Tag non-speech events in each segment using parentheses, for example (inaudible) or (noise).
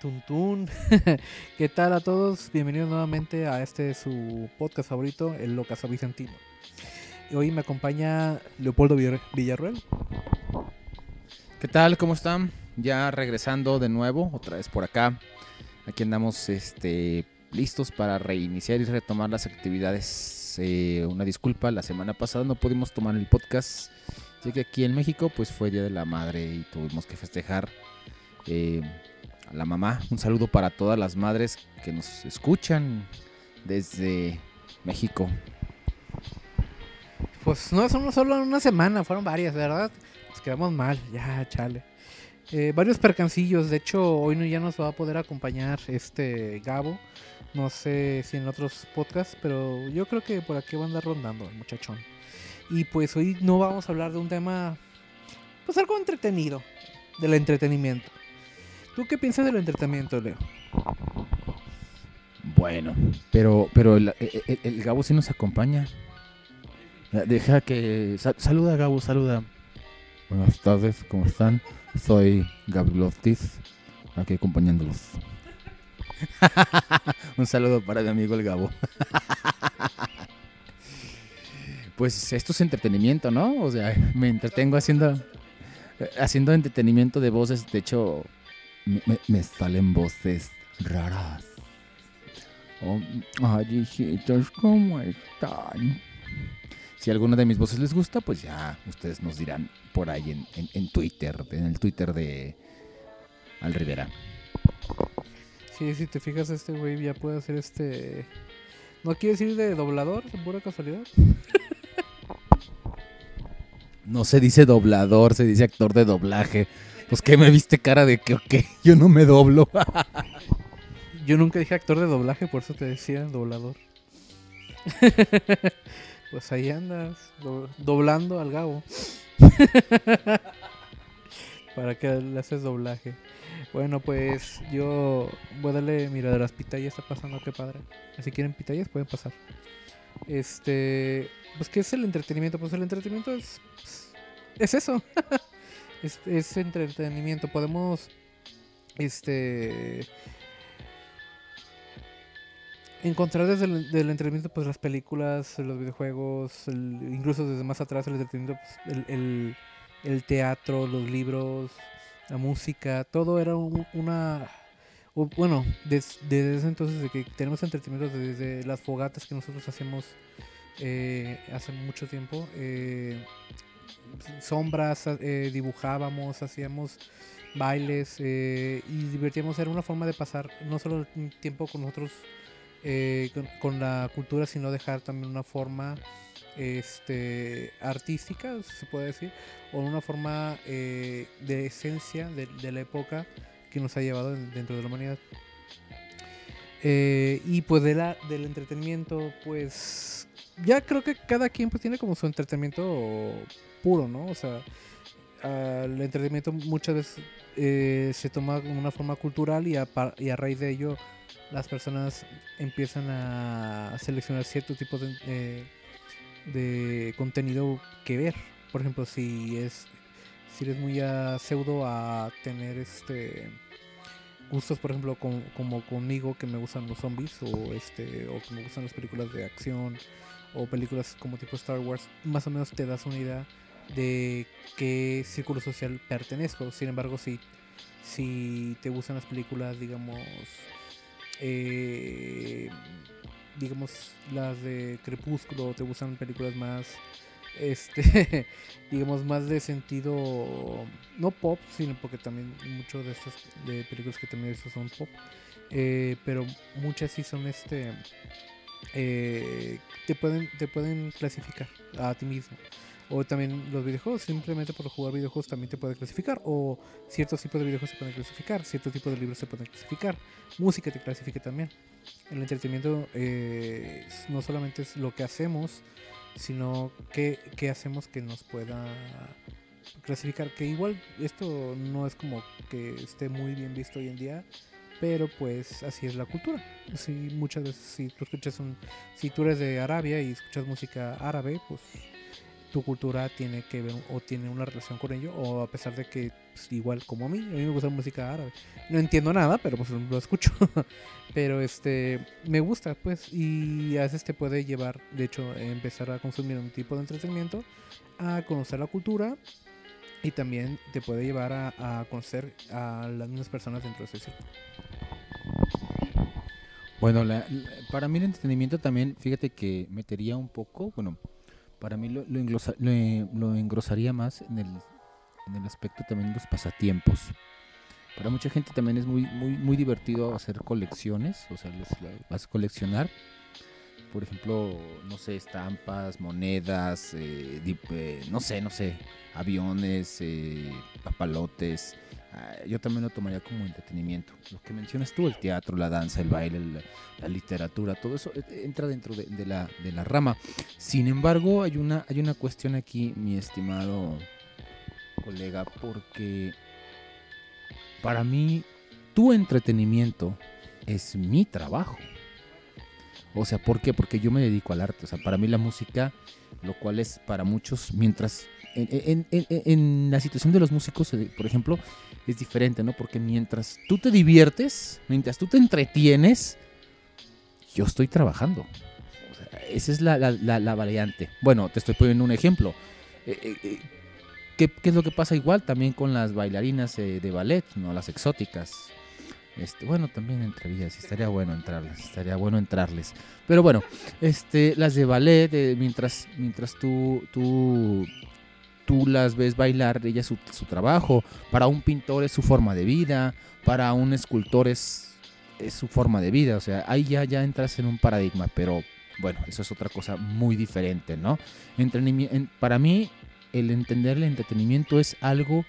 Tuntún. (laughs) ¿Qué tal a todos? Bienvenidos nuevamente a este su podcast favorito, El Locazo Vicentino. Hoy me acompaña Leopoldo Villar- Villarruel. ¿Qué tal? ¿Cómo están? Ya regresando de nuevo, otra vez por acá. Aquí andamos este, listos para reiniciar y retomar las actividades. Eh, una disculpa, la semana pasada no pudimos tomar el podcast, ya que aquí en México pues fue Día de la Madre y tuvimos que festejar eh, a la mamá. Un saludo para todas las madres que nos escuchan desde México. Pues no son solo una semana, fueron varias, ¿verdad? Nos quedamos mal, ya, chale. Eh, varios percancillos, de hecho hoy no, ya nos va a poder acompañar este Gabo. No sé si en otros podcasts, pero yo creo que por aquí va a andar rondando el muchachón. Y pues hoy no vamos a hablar de un tema, pues algo entretenido, del entretenimiento. ¿Tú qué piensas del entretenimiento, Leo? Bueno, pero, pero el, el- el- el Gabo sí nos acompaña. Deja que... sa- saluda, Gabo, saluda. Buenas tardes, ¿cómo están? Soy Gabriel Ortiz, aquí acompañándolos. (laughs) Un saludo para mi amigo el Gabo. (laughs) pues esto es entretenimiento, ¿no? O sea, me entretengo haciendo... Haciendo entretenimiento de voces. De hecho, me, me- salen voces raras. Oh, ay, hijitos, ¿cómo están? Si alguna de mis voces les gusta, pues ya ustedes nos dirán por ahí en, en- en Twitter, en el Twitter de Al Rivera. Sí, si te fijas, este güey ya puede hacer este. ¿No quiere decir de doblador, de pura casualidad? (laughs) No se dice doblador, se dice actor de doblaje. Pues que me viste cara de que, ok, (laughs) yo no me doblo. (laughs) Yo nunca dije actor de doblaje, por eso te decía doblador. (laughs) pues ahí andas, do- doblando al Gabo. Para que le haces doblaje. Bueno, pues yo voy a darle, mira, de las pitayas está pasando, qué padre. Si quieren pitayas, pueden pasar. Este, pues, ¿qué es el entretenimiento? Pues el entretenimiento es, es eso. Es, es entretenimiento. Podemos, este, encontrar desde el entretenimiento pues las películas, los videojuegos, el- incluso desde más atrás el entretenimiento, pues, el, el- teatro, los libros, la música, todo era un- una... bueno, des- desde ese entonces de que tenemos entretenimiento desde las fogatas que nosotros hacíamos eh, hace mucho tiempo, eh, sombras, eh, dibujábamos, hacíamos bailes eh, y divertíamos, era una forma de pasar no solo tiempo con nosotros eh, con, la cultura, sino dejar también una forma este, artística, se puede decir, o una forma de esencia de, la época que nos ha llevado en- dentro de la humanidad. Y pues de la, del entretenimiento, pues ya creo que cada quien pues tiene como su entretenimiento puro, ¿no? O sea, el entretenimiento muchas veces eh, se toma como una forma cultural y a, y a raíz de ello las personas empiezan a seleccionar cierto tipo de, contenido que ver. Por ejemplo, si es si eres muy pseudo a tener este gustos, por ejemplo, como conmigo que me gustan los zombies o este o que me gustan las películas de acción o películas como tipo Star Wars, más o menos te das una idea de qué círculo social pertenezco. Sin embargo, si si te gustan las películas, digamos, eh, digamos las de Crepúsculo, te gustan películas más, este, (laughs) digamos más de sentido no pop, sino porque también muchos de estas de películas que también son pop, eh, pero muchas sí son este, eh, te pueden te pueden clasificar a ti mismo. O también los videojuegos, simplemente por jugar videojuegos también te puede clasificar. O ciertos tipos de videojuegos se pueden clasificar, ciertos tipos de libros se pueden clasificar. Música te clasifica también. El entretenimiento eh, no solamente es lo que hacemos, sino qué, qué hacemos que nos pueda clasificar. Que igual esto no es como que esté muy bien visto hoy en día, pero pues así es la cultura. Así muchas veces si tú escuchas un, si tú eres de Arabia y escuchas música árabe, pues tu cultura tiene que ver o tiene una relación con ello, o a pesar de que pues, igual como a mí, a mí me gusta la música árabe. No entiendo nada, pero pues lo escucho. (laughs) pero este me gusta, pues, y a veces te puede llevar, de hecho, empezar a consumir un tipo de entretenimiento, a conocer la cultura y también te puede llevar a, conocer a las mismas personas dentro de ese círculo. Bueno, la- para mí el entretenimiento también, fíjate que metería un poco, bueno, para mí lo, lo, lo, engrosaría más en el, en el aspecto también de los pasatiempos. Para mucha gente también es muy, muy, muy divertido hacer colecciones, o sea, vas a coleccionar, por ejemplo, no sé, estampas, monedas, eh, eh, no sé, no sé, aviones, eh, papalotes. Ah, Yo también lo tomaría como entretenimiento. Lo que mencionas tú, el teatro, la danza, el baile, la literatura, todo eso eh, entra dentro de, de la, de la rama. Sin embargo, hay una, hay una cuestión aquí, mi estimado colega, porque para mí tu entretenimiento es mi trabajo. O sea, ¿por qué? Porque yo me dedico al arte. O sea, para mí la música, lo cual es para muchos, mientras en, la situación de los músicos, eh, por ejemplo, es diferente, ¿no? Porque mientras tú te diviertes, mientras tú te entretienes, yo estoy trabajando. Esa es la, la- la- la variante. Bueno, te estoy poniendo un ejemplo. Eh, eh, eh, ¿qué, es lo que pasa igual también con las bailarinas de ballet, no? Las exóticas. Este, bueno, también entrarías, estaría bueno entrarles, estaría bueno entrarles. Pero bueno, este, las de ballet, mientras, mientras tú, tú, tú las ves bailar, ella es su, trabajo. Para un pintor es su forma de vida, para un escultor es, es su forma de vida. O sea, ahí ya, ya entras en un paradigma, pero bueno, eso es otra cosa muy diferente, ¿no? Entrenimi- en- para mí, el entender el entretenimiento es algo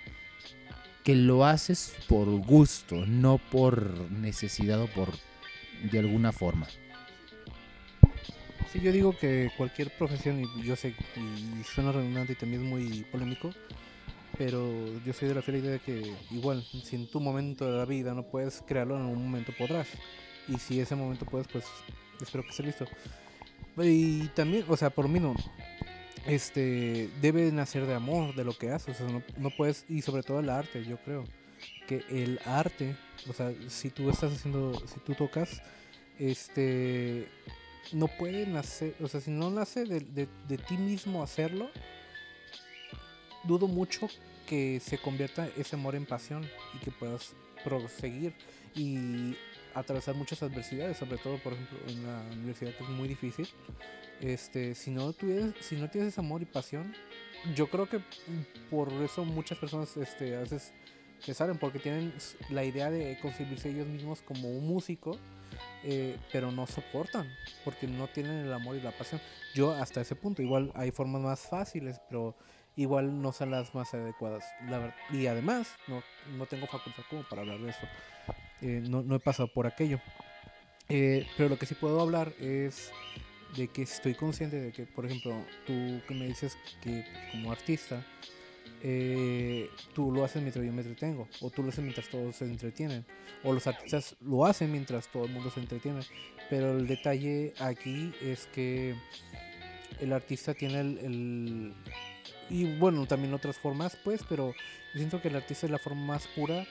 que lo haces por gusto, no por necesidad o por de alguna forma. Sí, yo digo que cualquier profesión, y yo sé, y suena redundante y también es muy polémico, pero yo soy de la fiel idea de que igual, si en tu momento de la vida no puedes crearlo, en algún momento podrás. Y si ese momento puedes, pues espero que esté listo. Y también, o sea, por mí no, este, debe nacer de amor, de lo que haces, no, no puedes, y sobre todo el arte, yo creo, que el arte, o sea, si tú estás haciendo, si tú tocas, este, no puede nacer, o sea, si no nace de, de- de ti mismo hacerlo, dudo mucho que se convierta ese amor en pasión y que puedas proseguir y atravesar muchas adversidades, sobre todo, por ejemplo, en la universidad que es muy difícil. Este, si no tuvieras, si no tienes ese amor y pasión, yo creo que por eso muchas personas este, a veces se salen porque tienen la idea de concebirse ellos mismos como un músico, eh, pero no soportan porque no tienen el amor y la pasión. Yo hasta ese punto, igual hay formas más fáciles, pero igual no son las más adecuadas. La y además, no, no tengo facultad como para hablar de eso. Eh, no, no he pasado por aquello. Eh, pero lo que sí puedo hablar es de que estoy consciente de que, por ejemplo, tú que me dices que como artista, eh, tú lo haces mientras yo me entretengo, o tú lo haces mientras todos se entretienen, o los artistas lo hacen mientras todo el mundo se entretiene. Pero el detalle aquí es que el artista tiene el, el- y bueno, también otras formas, pues, pero siento que el artista es la forma más pura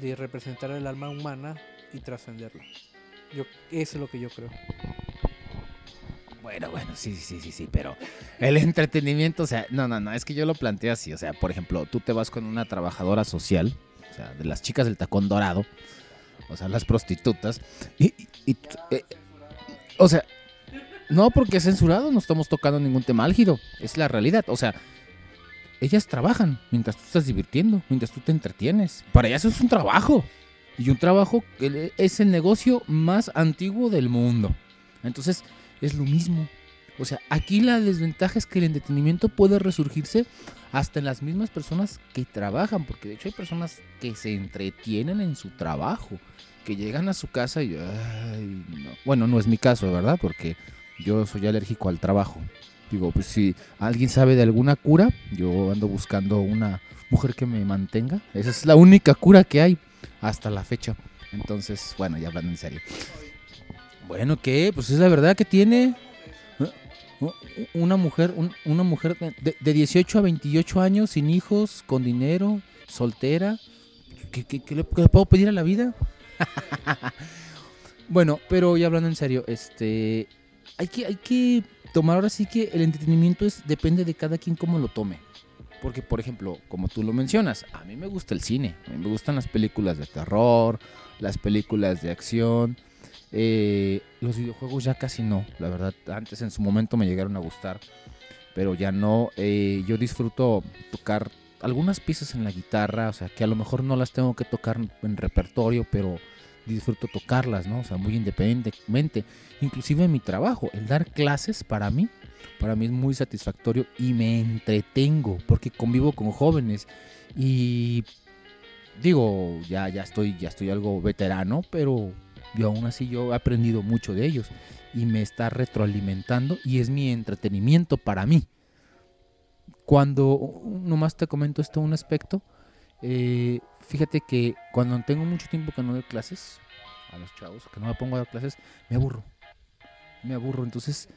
de representar el alma humana y trascenderla. Yo, eso es lo que yo creo. Bueno, bueno, sí, sí, sí, sí, pero el entretenimiento, o sea, no, no, no, es que yo lo planteo así, o sea, por ejemplo, tú te vas con una trabajadora social, o sea, de las chicas del tacón dorado, o sea, las prostitutas, y, y- eh, o sea, no porque es censurado, no estamos tocando ningún tema álgido, es la realidad, o sea, ellas trabajan mientras tú estás divirtiendo, mientras tú te entretienes, para ellas es un trabajo, y un trabajo que es el negocio más antiguo del mundo, entonces es lo mismo. O sea, aquí la desventaja es que el entretenimiento puede resurgirse hasta en las mismas personas que trabajan, porque de hecho hay personas que se entretienen en su trabajo, que llegan a su casa y, ay, no. bueno, no es mi caso, ¿verdad? Porque yo soy alérgico al trabajo. Digo, pues si alguien sabe de alguna cura, yo ando buscando una mujer que me mantenga. Esa es la única cura que hay hasta la fecha. Entonces, bueno, ya hablando en serio. Bueno, ¿qué? Pues es la verdad que tiene una mujer, un- una mujer de, de 18 a 28 años, sin hijos, con dinero soltera. ¿Qué, qué- qué le, qué le puedo pedir a la vida? (laughs) bueno, pero ya hablando en serio, este, hay que, hay que tomar ahora sí que el entretenimiento es depende de cada quien cómo lo tome. Porque, por ejemplo, como tú lo mencionas, a mí me gusta el cine, a mí me gustan las películas de terror, las películas de acción. Eh, los videojuegos ya casi no, la verdad. Antes en su momento me llegaron a gustar, pero ya no. eh, yo disfruto tocar algunas piezas en la guitarra, o sea, que a lo mejor no las tengo que tocar en repertorio, pero disfruto tocarlas, ¿no? O sea, muy independientemente. Inclusive en mi trabajo, el dar clases para mí, para mí es muy satisfactorio y me entretengo porque convivo con jóvenes y digo, ya, ya estoy, ya estoy algo veterano, pero yo aún así yo he aprendido mucho de ellos y me está retroalimentando y es mi entretenimiento para mí. Cuando, nomás te comento esto un aspecto, eh, fíjate que cuando tengo mucho tiempo que no doy clases a los chavos, que no me pongo a dar clases, me aburro. Me aburro. Entonces,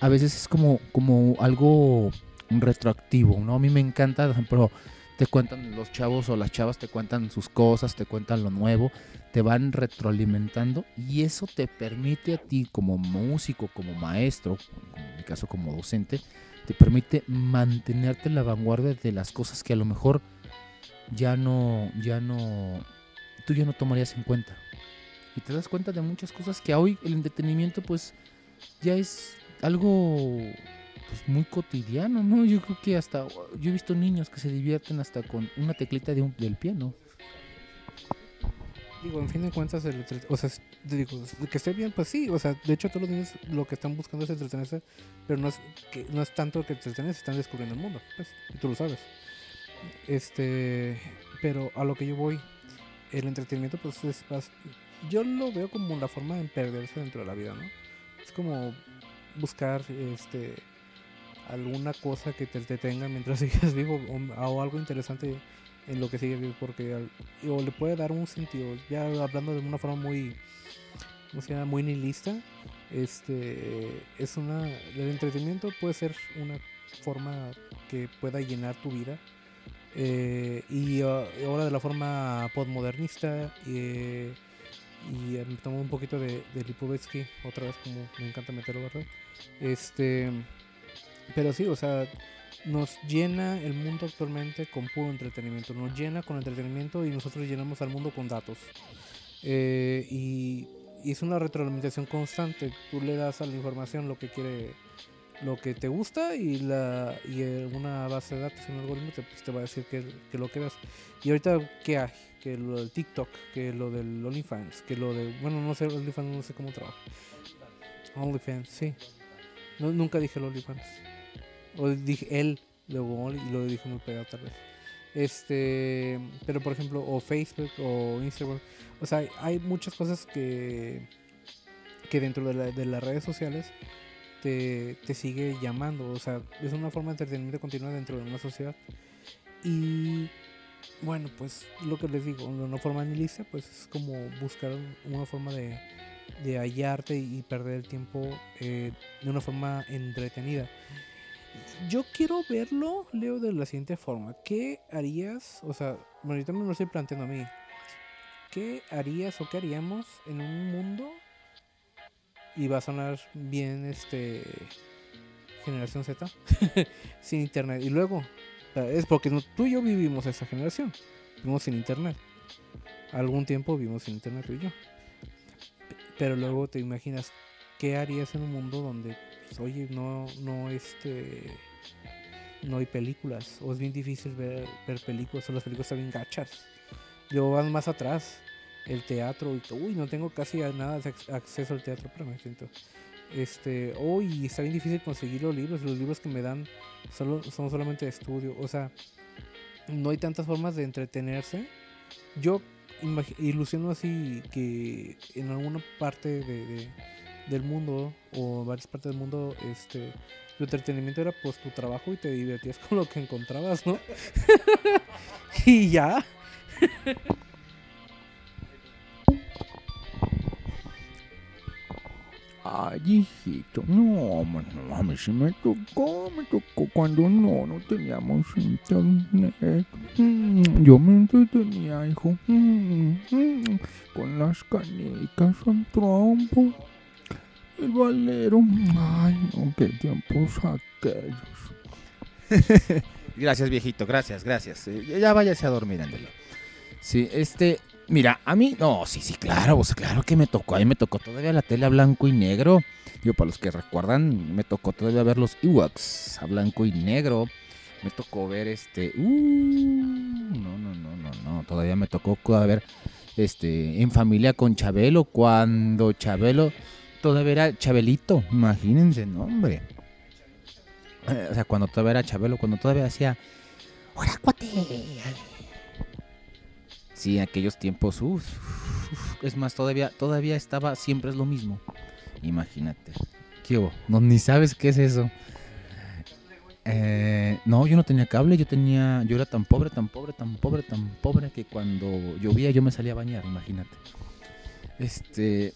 a veces es como, como algo retroactivo, ¿no? A mí me encanta, por ejemplo, te cuentan los chavos o las chavas, te cuentan sus cosas, te cuentan lo nuevo, te van retroalimentando y eso te permite a ti como músico, como maestro, en mi caso como docente, te permite mantenerte en la vanguardia de las cosas que a lo mejor ya no, ya no, tú ya no tomarías en cuenta. Y te das cuenta de muchas cosas que hoy el entretenimiento pues ya es algo pues muy cotidiano, ¿no? Yo creo que hasta yo he visto niños que se divierten hasta con una teclita de un, del piano. Digo, en fin de cuentas, el o sea, digo, que esté bien, pues sí, o sea, de hecho todos los niños lo que están buscando es entretenerse, pero no es, que, no es tanto que entretenerse, están descubriendo el mundo, pues, y tú lo sabes. Este, pero a lo que yo voy, el entretenimiento, pues es, yo lo veo como la forma de perderse dentro de la vida, ¿no? Es como buscar, este, alguna cosa que te entretenga mientras (laughs) sigas vivo o, o algo interesante en lo que sigue vivo porque o le puede dar un sentido ya hablando de una forma muy ¿cómo se llama? muy nihilista este es una el entretenimiento puede ser una forma que pueda llenar tu vida eh, y ah, ahora de la forma postmodernista eh, y eh, tomo un poquito de, de Lipovetsky otra vez como me encanta meterlo verdad este pero sí o sea nos llena el mundo actualmente con puro entretenimiento. Nos llena con entretenimiento y nosotros llenamos al mundo con datos. Eh, y, y es una retroalimentación constante. Tú le das a la información lo que quiere, lo que te gusta y la y una base de datos, un algoritmo te, pues, te va a decir que, que lo que. Y ahorita, ¿qué hay? Que lo del TikTok, que lo del OnlyFans, que lo de... Bueno, no sé, OnlyFans no sé cómo trabaja. OnlyFans, sí. Nunca dije el OnlyFans. O dije él, luego y lo dije muy pegado tal vez. Este, pero por ejemplo, o Facebook o Instagram. O sea, hay muchas cosas que, que dentro de, la- de las redes sociales te, te sigue llamando. O sea, es una forma de entretenimiento continua dentro de una sociedad. Y bueno, pues lo que les digo, de una forma nihilista, pues es como buscar una forma de, de hallarte y perder el tiempo eh, de una forma entretenida. Yo quiero verlo, Leo, de la siguiente forma. ¿Qué harías? O sea, ahorita me lo estoy planteando a mí. ¿Qué harías o qué haríamos en un mundo? Y va a sonar bien este generación Z (laughs) sin internet. Y luego, es porque tú y yo vivimos esa generación. Vivimos sin internet. Algún tiempo vivimos sin internet tú y yo. Pero luego te imaginas qué harías en un mundo donde pues, oye, no, no, este, no hay películas, o es bien difícil ver, películas, o las películas están bien gachas. Luego van más atrás, el teatro, y uy, no tengo casi nada de ac- acceso al teatro, espérame, siento. Este, uy, está bien difícil conseguir los libros, los libros que me dan solo, son solamente de estudio, o sea, no hay tantas formas de entretenerse. Yo ilusiono así que en alguna parte de, del mundo o varias partes del mundo, este, tu entretenimiento era pues tu trabajo y te divertías (laughs) con lo que encontrabas, ¿no? (laughs) y ya. Ay, hijito, no, no, a mí sí me tocó, me tocó cuando no, no teníamos internet. Mm, Yo me entretenía, hijo, mm, mm, con las canicas, el trompo, el valero. Ay, no, qué tiempos aquellos. (laughs) gracias, viejito, gracias, gracias. Eh, ya váyase a dormir, ándale. Sí, este, Mira, a mí, no, sí, sí, claro, pues claro que me tocó. A mí me tocó todavía la tele a blanco y negro. Digo, para los que recuerdan, me tocó todavía ver los Ewoks a blanco y negro. Me tocó ver este. Uh, no, no, no, no, no. Todavía me tocó ver este en familia con Chabelo. Cuando Chabelo todavía era Chabelito. Imagínense, no, hombre. Eh, O sea, cuando todavía era Chabelo, cuando todavía hacía. ¡Hola, cuate! Sí, aquellos tiempos, uf, es más, todavía, todavía estaba, siempre es lo mismo. Imagínate. ¿Qué hubo? No, ni sabes qué es eso. Eh, no, yo no tenía cable, yo tenía, yo era tan pobre, tan pobre, tan pobre, tan pobre que cuando llovía yo me salía a bañar, imagínate. Este,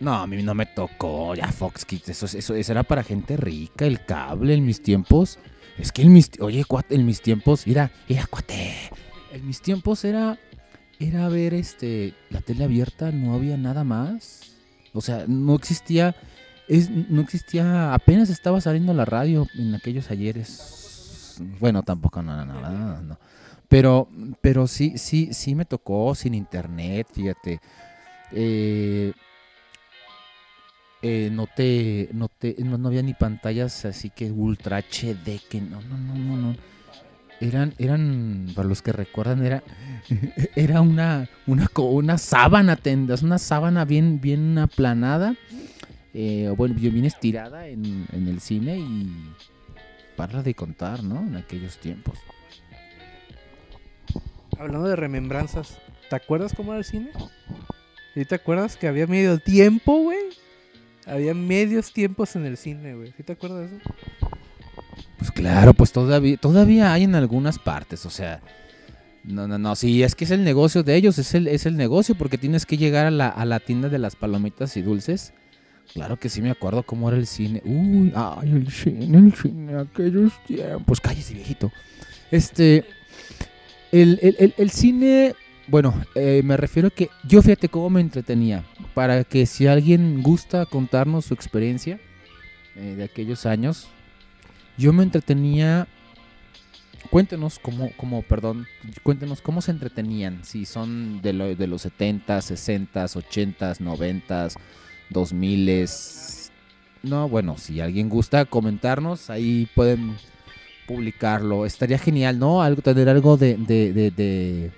no, a mí no me tocó, ya Fox Kids, eso, eso, eso era para gente rica, el cable en mis tiempos. Es que en mis, oye, en mis tiempos, mira, mira, cuate, en mis tiempos era era ver este la tele abierta, no había nada más. O sea, no existía es, no existía, apenas estaba saliendo la radio en aquellos ayeres. Bueno, tampoco no, no, no, no. Pero pero sí sí sí me tocó sin internet, fíjate. Eh, eh, no te no te no, no había ni pantallas así que ultra HD que no no no no no eran, eran, para los que recuerdan, era, (laughs) era una, una, una sábana, tendas, una sábana bien, bien aplanada, eh, bueno, bien estirada en, en el cine y para de contar, ¿no? En aquellos tiempos. Hablando de remembranzas, ¿te acuerdas cómo era el cine? ¿Sí te acuerdas que había medio tiempo, güey? Había medios tiempos en el cine, güey. ¿Sí te acuerdas de eso? Pues claro, pues todavía, todavía hay en algunas partes, o sea, no, no, no, sí, es que es el negocio de ellos, es el, es el negocio, porque tienes que llegar a la, a la tienda de las palomitas y dulces. Claro que sí me acuerdo cómo era el cine. Uy, ay, el cine, el cine, aquellos tiempos. Cállese, viejito. Este, el, el, el cine, bueno, eh, me refiero a que yo fíjate cómo me entretenía. Para que si alguien gusta contarnos su experiencia eh, de aquellos años, yo me entretenía. Cuéntenos cómo, cómo, perdón, cuéntenos cómo se entretenían. Si son de, lo- de los 70, 60, 80, 90, 2000. No, bueno, si alguien gusta comentarnos, ahí pueden publicarlo. Estaría genial, ¿no? Algo, tener algo de, de, de, de,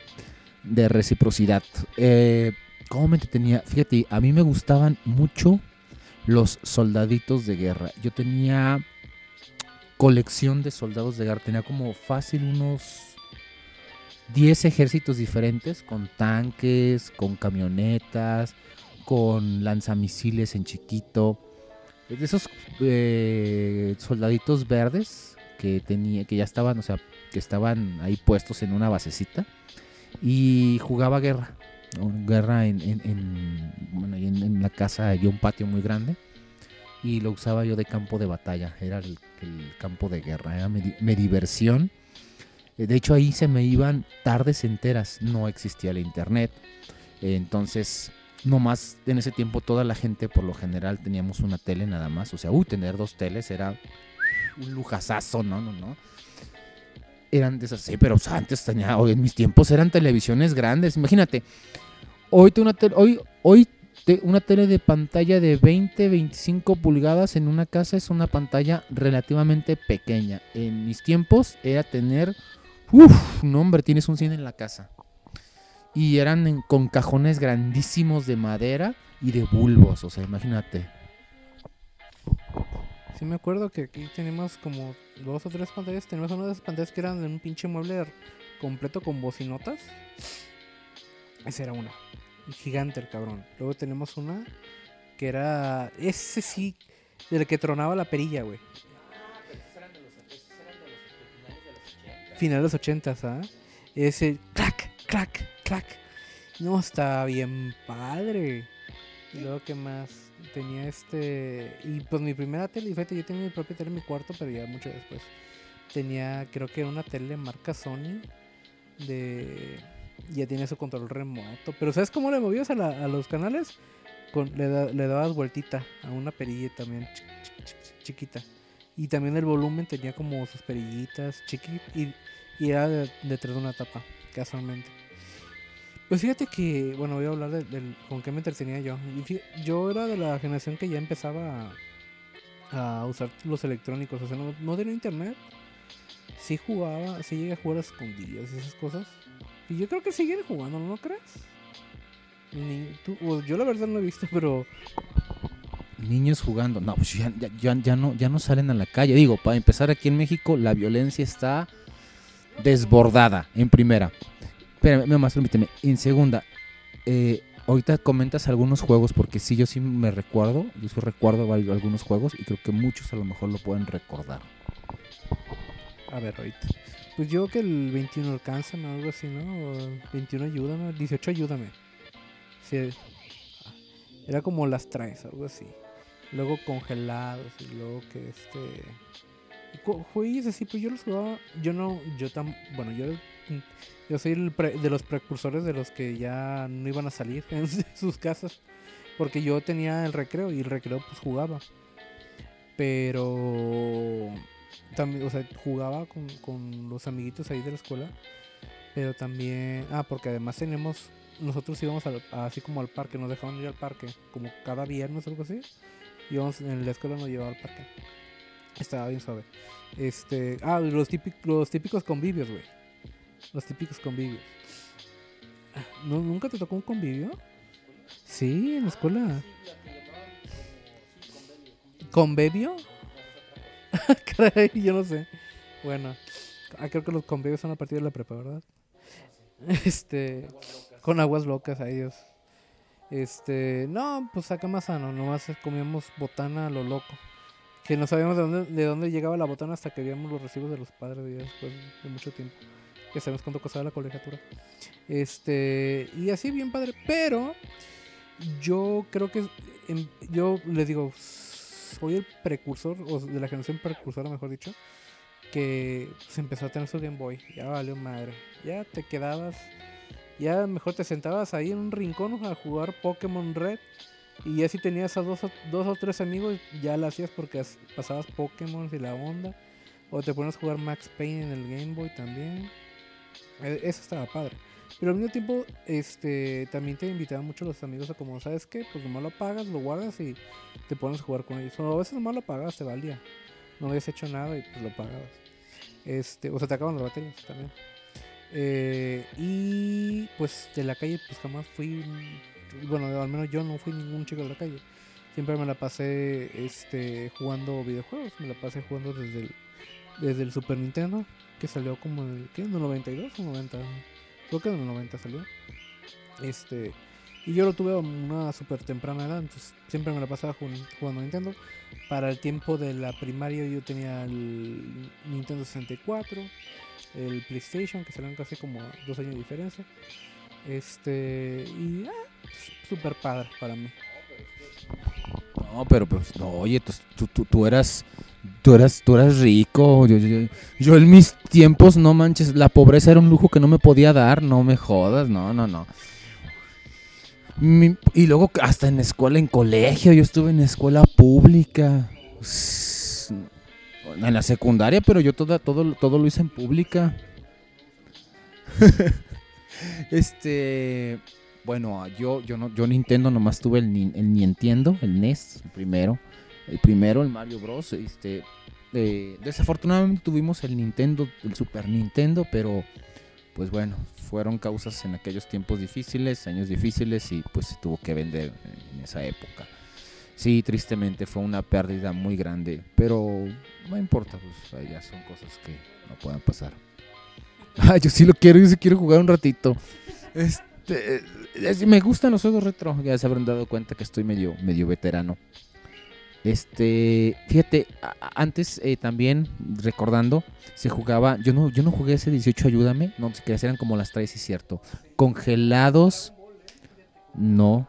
de reciprocidad. Eh, ¿Cómo me entretenía? Fíjate, a mí me gustaban mucho los soldaditos de guerra. Yo tenía colección de soldados de guerra. Tenía como fácil unos 10 ejércitos diferentes, con tanques, con camionetas, con lanzamisiles en chiquito. De esos eh, soldaditos verdes que tenía, que ya estaban, o sea, que estaban ahí puestos en una basecita. Y jugaba guerra. Guerra en, en, en- bueno, en, la casa había un patio muy grande y lo usaba yo de campo de batalla, era el, campo de guerra, era mi diversión. Eh, De hecho ahí se me iban tardes enteras, no existía el internet, Eh, entonces nomás en ese tiempo toda la gente por lo general teníamos una tele nada más, o sea, uy, tener dos teles era un lujazazo, no, no, no. Eran de esas, sí, pero o sea, antes tenía, hoy en mis tiempos eran televisiones grandes, imagínate. Hoy, te una tele- hoy, hoy te- una tele de pantalla de 20, 25 pulgadas en una casa es una pantalla relativamente pequeña. En mis tiempos era tener, uff, no hombre, tienes un cine en la casa. Y eran con cajones grandísimos de madera y de bulbos, o sea, imagínate. Sí me acuerdo que aquí tenemos como dos o tres pantallas. Tenemos una de esas pantallas que eran de un pinche mueble completo con bocinotas. Esa era una. Gigante el cabrón. Luego tenemos una que era... Ese sí, del que tronaba la perilla, güey. Final de los ochentas, ¿ah? Ese clac, clac, clac. No, está bien padre. Y luego, ¿qué más? Tenía este. Y pues mi primera tele, fíjate, yo tenía mi propia tele en mi cuarto, pero ya mucho después. Tenía, creo que una tele marca Sony. De. Ya tiene su control remoto. Pero ¿sabes cómo le movías a, los canales? Con, le, da- le dabas vueltita a una perilla también chi- chi- chi- chiquita. Y también el volumen tenía como sus perillitas chiqui y, era de- detrás de una tapa, casualmente. Pues fíjate que, bueno, voy a hablar de- con qué me entretenía yo. Yo era de la generación que ya empezaba a, usar los electrónicos, o sea, no, tenía internet. Sí jugaba, sí llegué a jugar a escondidas y esas cosas. Y yo creo que siguen jugando, ¿no crees? Ni, tú- yo la verdad no he visto, pero Niños jugando. No, pues ya- ya no, ya no salen a la calle. Digo, para empezar aquí en México, la violencia está desbordada en primera. Espérame, nada más permíteme. En segunda, eh, ahorita comentas algunos juegos, porque sí, yo sí me recuerdo. Yo sí recuerdo algunos juegos y creo que muchos a lo mejor lo pueden recordar. A ver, ahorita. Pues yo que el 21 alcánzame o algo así, ¿no? O el 21 ayúdame, 18 ayúdame. Sí. Era como las traes, algo así. Luego congelados y luego que este... Jueguillos así, pues yo los jugaba... Yo no... Yo tan... Bueno, yo... Yo soy el pre- de los precursores de los que ya no iban a salir (laughs) en sus casas. Porque yo tenía el recreo y el recreo pues jugaba. Pero también, o sea, jugaba con, con los amiguitos ahí de la escuela. Pero también, ah, porque además tenemos, nosotros íbamos al- así como al parque, nos dejaban ir al parque, como cada viernes o algo así. Íbamos, en la escuela nos llevaba al parque. Estaba bien suave. Este, ah, los típicos, los típicos convivios, güey. Los típicos convivios. ¿No, ¿Nunca te tocó un convivio? Sí, en la escuela. ¿Convivio? (laughs) Caray, yo no sé. Bueno, ah, creo que los convivios son a partir de la prepa, ¿verdad? Este, con aguas locas, ay Dios. Este, no, pues acá más sano, nomás comíamos botana a lo loco. Que no sabíamos de dónde, de dónde llegaba la botana hasta que vimos los recibos de los padres ya después de mucho tiempo. Que sabemos cuánto costaba la colegiatura. Este, y así bien padre, pero yo creo que yo les digo, soy el precursor, o de la generación precursora, mejor dicho, que se empezó a tener su Game Boy. Ya valió madre. Ya te quedabas, ya mejor te sentabas ahí en un rincón a jugar Pokémon Red. Y ya si tenías a dos, o- tres amigos, ya lo hacías porque as- pasabas Pokémon y la onda. O te pones a jugar Max Payne en el Game Boy también. Eh, Eso estaba padre. Pero al mismo tiempo, este, también te invitaban mucho los amigos a como, ¿sabes qué? Pues nomás lo apagas, lo guardas y te pones a jugar con ellos. O a veces nomás lo apagabas, te valía. No habías hecho nada y pues lo apagabas. Este, o sea, te acaban las baterías también. Eh, y pues de la calle pues jamás fui, bueno, al menos yo no fui ningún chico de la calle. Siempre me la pasé este, jugando videojuegos, me la pasé jugando desde el, desde el Super Nintendo, que salió como en el, ¿qué? ¿En el 92 o 90? Creo que en el 90 salió. Este, y yo lo tuve a una súper temprana edad, entonces siempre me la pasaba jugando, jugando Nintendo. Para el tiempo de la primaria yo tenía el Nintendo 64, el PlayStation, que salieron casi como a dos años de diferencia. Este, y ah, súper padre para mí. No, pero pues, no, oye, tú, tú, tú- tú eras, tú eras, tú eras rico. Yo, yo- yo en mis tiempos, no manches, la pobreza era un lujo que no me podía dar, no me jodas, no, no, no. Y luego hasta en escuela, en colegio, yo estuve en escuela pública. En la secundaria, pero yo toda, todo, todo lo hice en pública. (laughs) este, bueno, yo, yo no, yo Nintendo nomás tuve el, Nin- el Nintendo, el NES, primero, el primero, el Mario Bros. Este, eh, desafortunadamente tuvimos el Nintendo, el Super Nintendo, pero pues bueno, fueron causas en aquellos tiempos difíciles, años difíciles y pues se tuvo que vender en esa época. Sí, tristemente fue una pérdida muy grande, pero no importa, pues ya son cosas que no pueden pasar. (laughs) Ah, yo sí lo quiero, yo sí quiero jugar un ratito. Este, es- me gustan los juegos retro, ya se habrán dado cuenta que estoy medio, medio veterano. Este, fíjate, antes eh, también recordando, se jugaba, yo no, yo no jugué ese 18, ayúdame, no, se eran como las 3, es cierto. Congelados, no.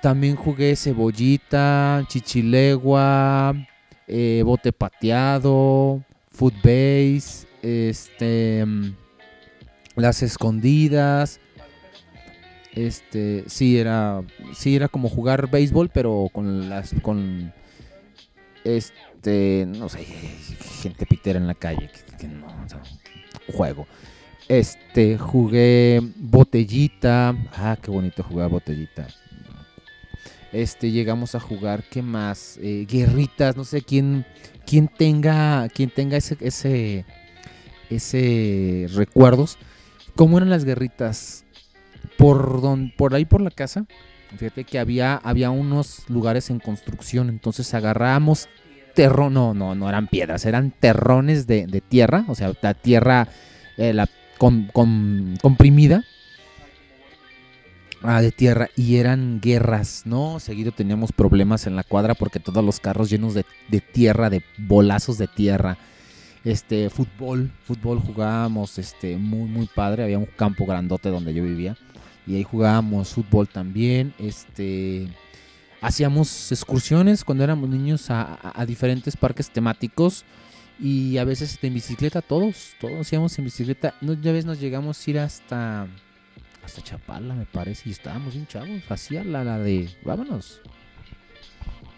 También jugué cebollita, chichilegua, eh, bote pateado, footbase, este, mm, las escondidas. Este, sí era, sí era como jugar béisbol, pero con las, con, este, no sé, gente pitera en la calle, que, juego. Este, jugué botellita. Ah, qué bonito jugar botellita. Este, llegamos a jugar, ¿qué más? Eh, guerritas, no sé quién, quién tenga, quién tenga ese, ese, ese recuerdos. ¿Cómo eran las guerritas? Por don, por ahí por la casa, fíjate que había, había unos lugares en construcción, entonces agarrábamos terrón, no, no, no eran piedras, eran terrones de, de tierra, o sea, la tierra, eh, la comprimida ah, de tierra y eran guerras, ¿no? Seguido teníamos problemas en la cuadra porque todos los carros llenos de, de tierra, de bolazos de tierra. Este, fútbol, fútbol jugábamos, este, muy, muy padre. Había un campo grandote donde yo vivía y ahí jugábamos fútbol también. Este, hacíamos excursiones cuando éramos niños a, a- a diferentes parques temáticos y a veces en bicicleta todos, todos íbamos en bicicleta. No, ya ves, nos llegamos a ir hasta hasta Chapala, me parece, y estábamos bien chavos. Hacía la, la de, vámonos.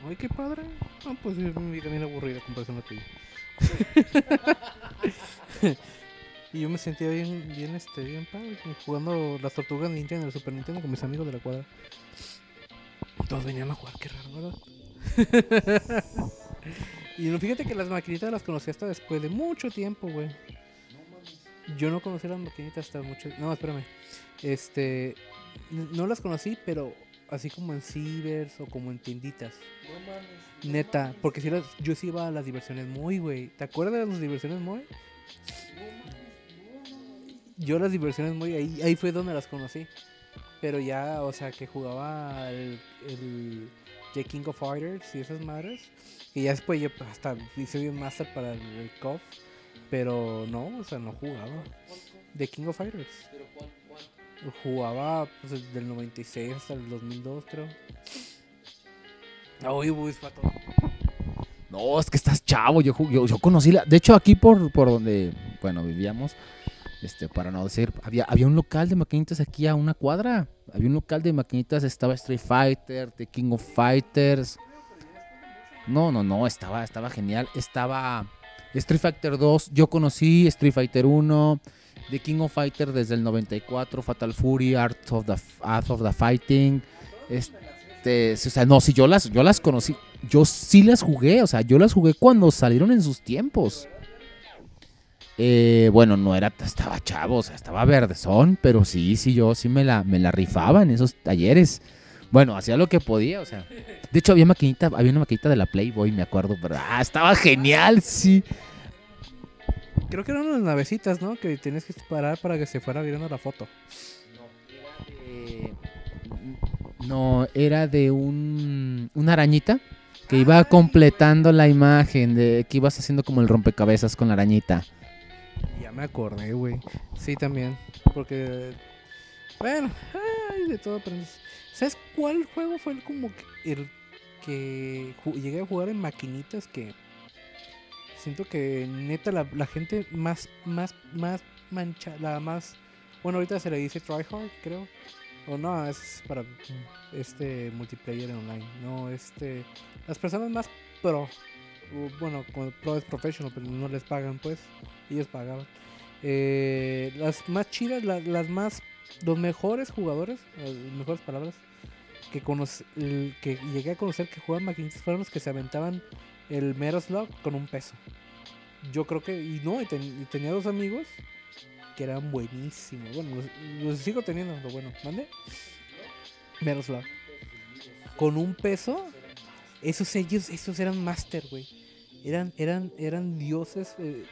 Ay, qué padre. No, pues es mi vida bien aburrida comparación a tuya. (laughs) y yo me sentía bien, bien, este, bien padre, jugando las tortugas ninja en el Super Nintendo con mis amigos de la cuadra. Todos venían a jugar, qué raro, ¿verdad? (laughs) y no, fíjate que las maquinitas las conocí hasta después de mucho tiempo, güey. Yo no conocí las maquinitas hasta mucho... No, espérame. Este... No las conocí, pero así como en cibers o como en tienditas. Neta, porque si las, yo sí iba a las diversiones muy, güey. ¿Te acuerdas de las diversiones muy? Yo las diversiones muy, ahí, ahí fue donde las conocí. Pero ya, o sea, que jugaba el, el The King of Fighters y esas madres. Y ya después yo pues, hasta hice bien master para el, el KOF. Pero no, o sea, no jugaba. The King of Fighters. Jugaba pues, desde del 96 hasta el 2002, creo. Uy, uy, pato. No, es que estás chavo. Yo, ju- yo, yo conocí la. De hecho, aquí por, por donde, bueno, vivíamos, este, para no decir, había, había un local de maquinitas aquí a una cuadra. Había un local de maquinitas, estaba Street Fighter, The King of Fighters. No, no, no, estaba, estaba genial. Estaba Street Fighter 2. Yo conocí Street Fighter 1. The King of Fighter desde el 94, Fatal Fury, Art of the, Art of the Fighting. Este, o sea, no, si yo las, yo las conocí, yo sí las jugué, o sea, yo las jugué cuando salieron en sus tiempos. Eh, bueno, no era, estaba chavo, o sea, estaba verdezón, pero sí, sí, yo sí me la, me la rifaba en esos talleres. Bueno, hacía lo que podía, o sea. De hecho, había maquinita, había una maquinita de la Playboy, me acuerdo, pero ah, estaba genial, sí. Creo que eran unas navecitas, ¿no? Que tenías que parar para que se fuera viendo la foto. No, era de un, una arañita que iba completando la imagen de que ibas haciendo como el rompecabezas con la arañita. Me acordé, güey. Sí, también. Porque. Bueno, ay, de todo aprendes. ¿Sabes cuál juego fue el como que el que llegué a jugar en maquinitas que siento que neta la, la gente más más más mancha la más bueno ahorita se le dice tryhard creo o no es para este multiplayer online no este las personas más pro bueno pro es professional pero no les pagan pues ellos pagaban eh, las más chidas la- las más los mejores jugadores las mejores palabras que, conoc- el- que llegué a conocer que jugaban maquinitas fueron los que se aventaban el Meroslug con un peso. Yo creo que, y no, y, ten- y tenía dos amigos que eran buenísimos. Bueno, los, sigo teniendo, lo bueno. ¿Mande? Meroslug. Con un peso, esos ellos, esos eran master, güey. Eran, eran, eran dioses. eh,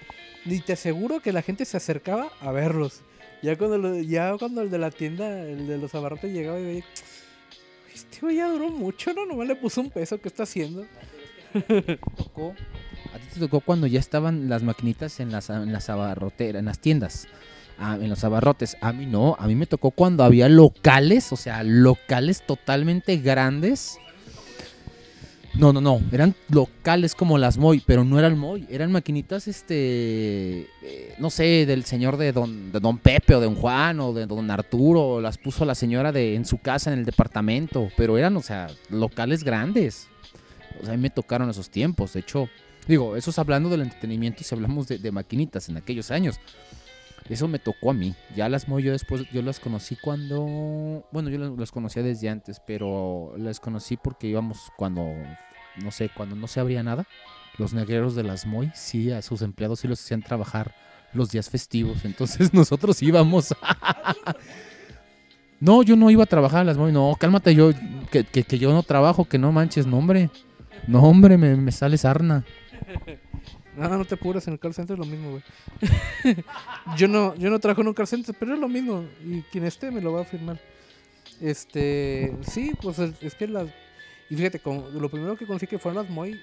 y te aseguro que la gente se acercaba a verlos. Ya cuando, lo- ya cuando el de la tienda, el de los abarrotes llegaba y veía, este güey ya duró mucho, ¿no? Nomás le puso un peso, ¿qué está haciendo? tocó, a ti te tocó cuando ya estaban las maquinitas en las, en las abarroteras, en las tiendas. Ah, en los abarrotes. A mí no, a mí me tocó cuando había locales, o sea, locales totalmente grandes. No, no, no, eran locales como las Moy, pero no eran Moy, eran maquinitas, este, eh, no sé, del señor de don, de don Pepe o de don Juan o de don Arturo, las puso la señora de, en su casa en el departamento, pero eran, o sea, locales grandes. O sea, a mí me tocaron esos tiempos, de hecho, digo, eso es hablando del entretenimiento si hablamos de, de maquinitas en aquellos años. Eso me tocó a mí. Ya las Moy yo después, yo las conocí cuando, bueno, yo las, las conocía desde antes, pero las conocí porque íbamos cuando, no sé, cuando no se abría nada. Los negreros de las Moy, sí, a sus empleados sí los hacían trabajar los días festivos. (laughs) Entonces nosotros íbamos. (laughs) no, yo no iba a trabajar a las Moy. No, cálmate, yo, que, que, yo no trabajo, que no manches, no, hombre. No, hombre, me, me sale sarna. (laughs) No, no te apures, en el call center es lo mismo, güey. yo no, yo no trabajo en un call center, pero es lo mismo. Y quien esté me lo va a firmar. Este, sí, pues es, es que las. Y fíjate, como, lo primero que conocí que fueron las Moy,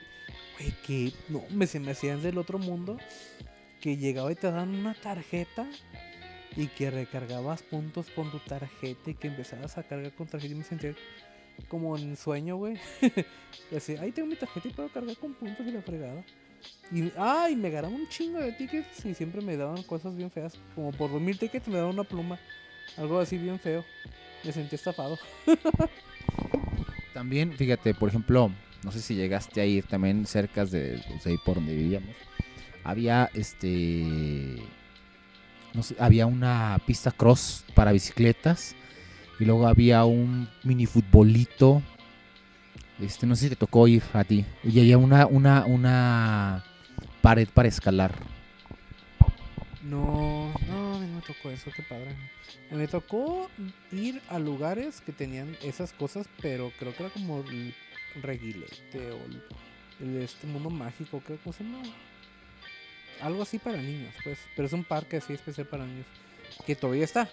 güey, que no, me, se me hacían del otro mundo. Que llegaba y te dan una tarjeta y que recargabas puntos con tu tarjeta y que empezabas a cargar con tarjeta y me sentía como en sueño, güey. (laughs) así, ahí tengo mi tarjeta y puedo cargar con puntos y la fregada. Y, ay, me ganaban un chingo de tickets y siempre me daban cosas bien feas. Como por 2000 tickets me daban una pluma. Algo así bien feo. Me sentí estafado. (laughs) También, fíjate, por ejemplo, no sé si llegaste a ir también cerca de, pues, ahí por donde vivíamos. Había este. No sé, había una pista cross para bicicletas. Y luego había un mini futbolito. Este, no sé si te tocó ir a ti. Y había una, una, una pared para escalar. No, no, tocó eso, qué padre. Me tocó ir a lugares que tenían esas cosas, pero creo que era como el reguilete o el, este mundo mágico, ¿qué cosa se llama? Algo así para niños, pues. Pero es un parque así especial para niños. Que todavía está.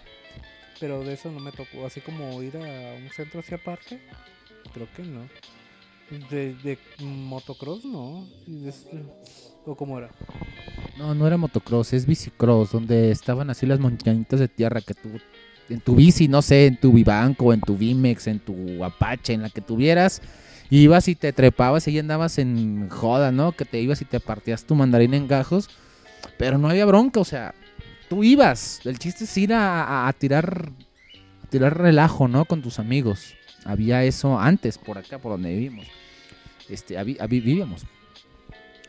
Pero de eso no me tocó. Así como ir a un centro hacia parque. Creo que no. De, motocross no. ¿O cómo era? No, no era motocross, es bicicross, donde estaban así las montañitas de tierra que tú, en tu bici, no sé, en tu Vivanco, en tu Vimex, en tu Apache, en la que tuvieras, ibas y te trepabas y ahí andabas en joda, ¿no? Que te ibas y te partías tu mandarín en gajos, pero no había bronca, o sea, tú ibas, el chiste es ir a- a tirar, a tirar relajo, ¿no? Con tus amigos. Había eso antes, por acá, por donde vivimos. Este, vivíamos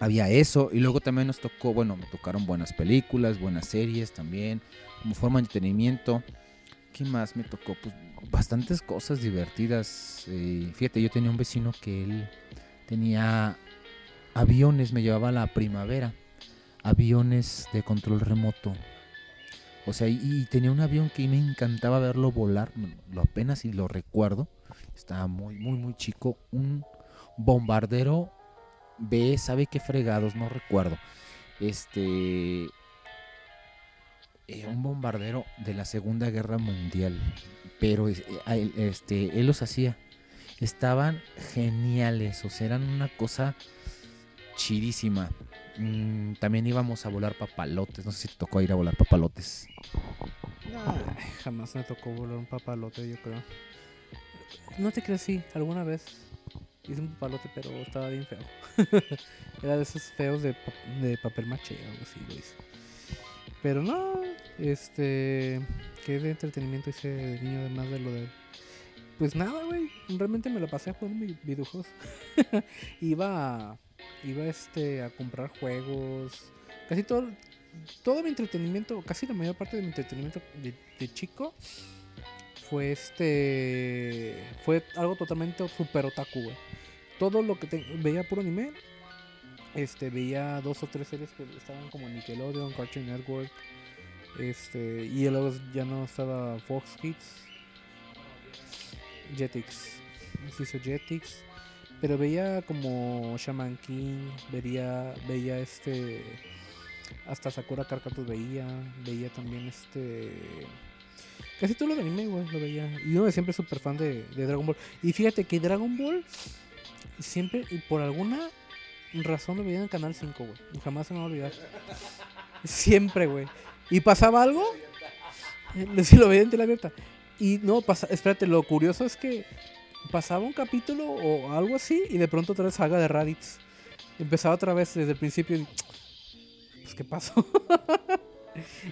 había eso y luego también nos tocó, bueno, me tocaron buenas películas, buenas series también, como forma de entretenimiento. ¿Qué más me tocó? Pues bastantes cosas divertidas. eh, fíjate, yo tenía un vecino que él tenía aviones, me llevaba a la primavera, aviones de control remoto. O sea, y tenía un avión que me encantaba verlo volar, lo apenas y lo recuerdo. Estaba muy, muy, muy chico. Un bombardero B, sabe qué fregados, no recuerdo. Este. eh, un bombardero de la Segunda Guerra Mundial. Pero eh, este, él los hacía. Estaban geniales, o sea, eran una cosa chidísima. Mm, también íbamos a volar papalotes. No sé si te tocó ir a volar papalotes. Jamás me tocó volar un papalote, yo creo. No te crees, sí, alguna vez hice un papalote, pero estaba bien feo. (laughs) Era de esos feos de, de papel maché, algo así lo hice. Pero no, este. ¿Qué de entretenimiento hice de niño además de lo de.? Pues nada, güey. Realmente me la pasé jugando mi- videojuegos. (laughs) iba a, iba este, a comprar juegos. Casi todo, todo mi entretenimiento, casi la mayor parte de mi entretenimiento de chico fue este. Fue algo totalmente super otaku. Todo lo que te- veía puro anime. Este, veía dos o tres series que estaban como Nickelodeon, Cartoon Network. Este, y luego ya no estaba Fox Kids. Jetix. Se hizo Jetix. Pero veía como Shaman King, veía, veía este. Hasta Sakura Carcatus veía, veía también este. Casi todo lo de anime, güey, lo veía. Y de siempre súper fan de, Dragon Ball. Y fíjate que Dragon Ball siempre, y por alguna razón lo veía en canal 5, güey. Jamás se me va a olvidar. Siempre, güey. Y pasaba algo, (laughs) abierta. Y no, pasa, espérate, lo curioso es que pasaba un capítulo o algo así y de pronto otra vez saga de Raditz. Empezaba otra vez desde el principio y... Pues, ¿qué pasó? (laughs)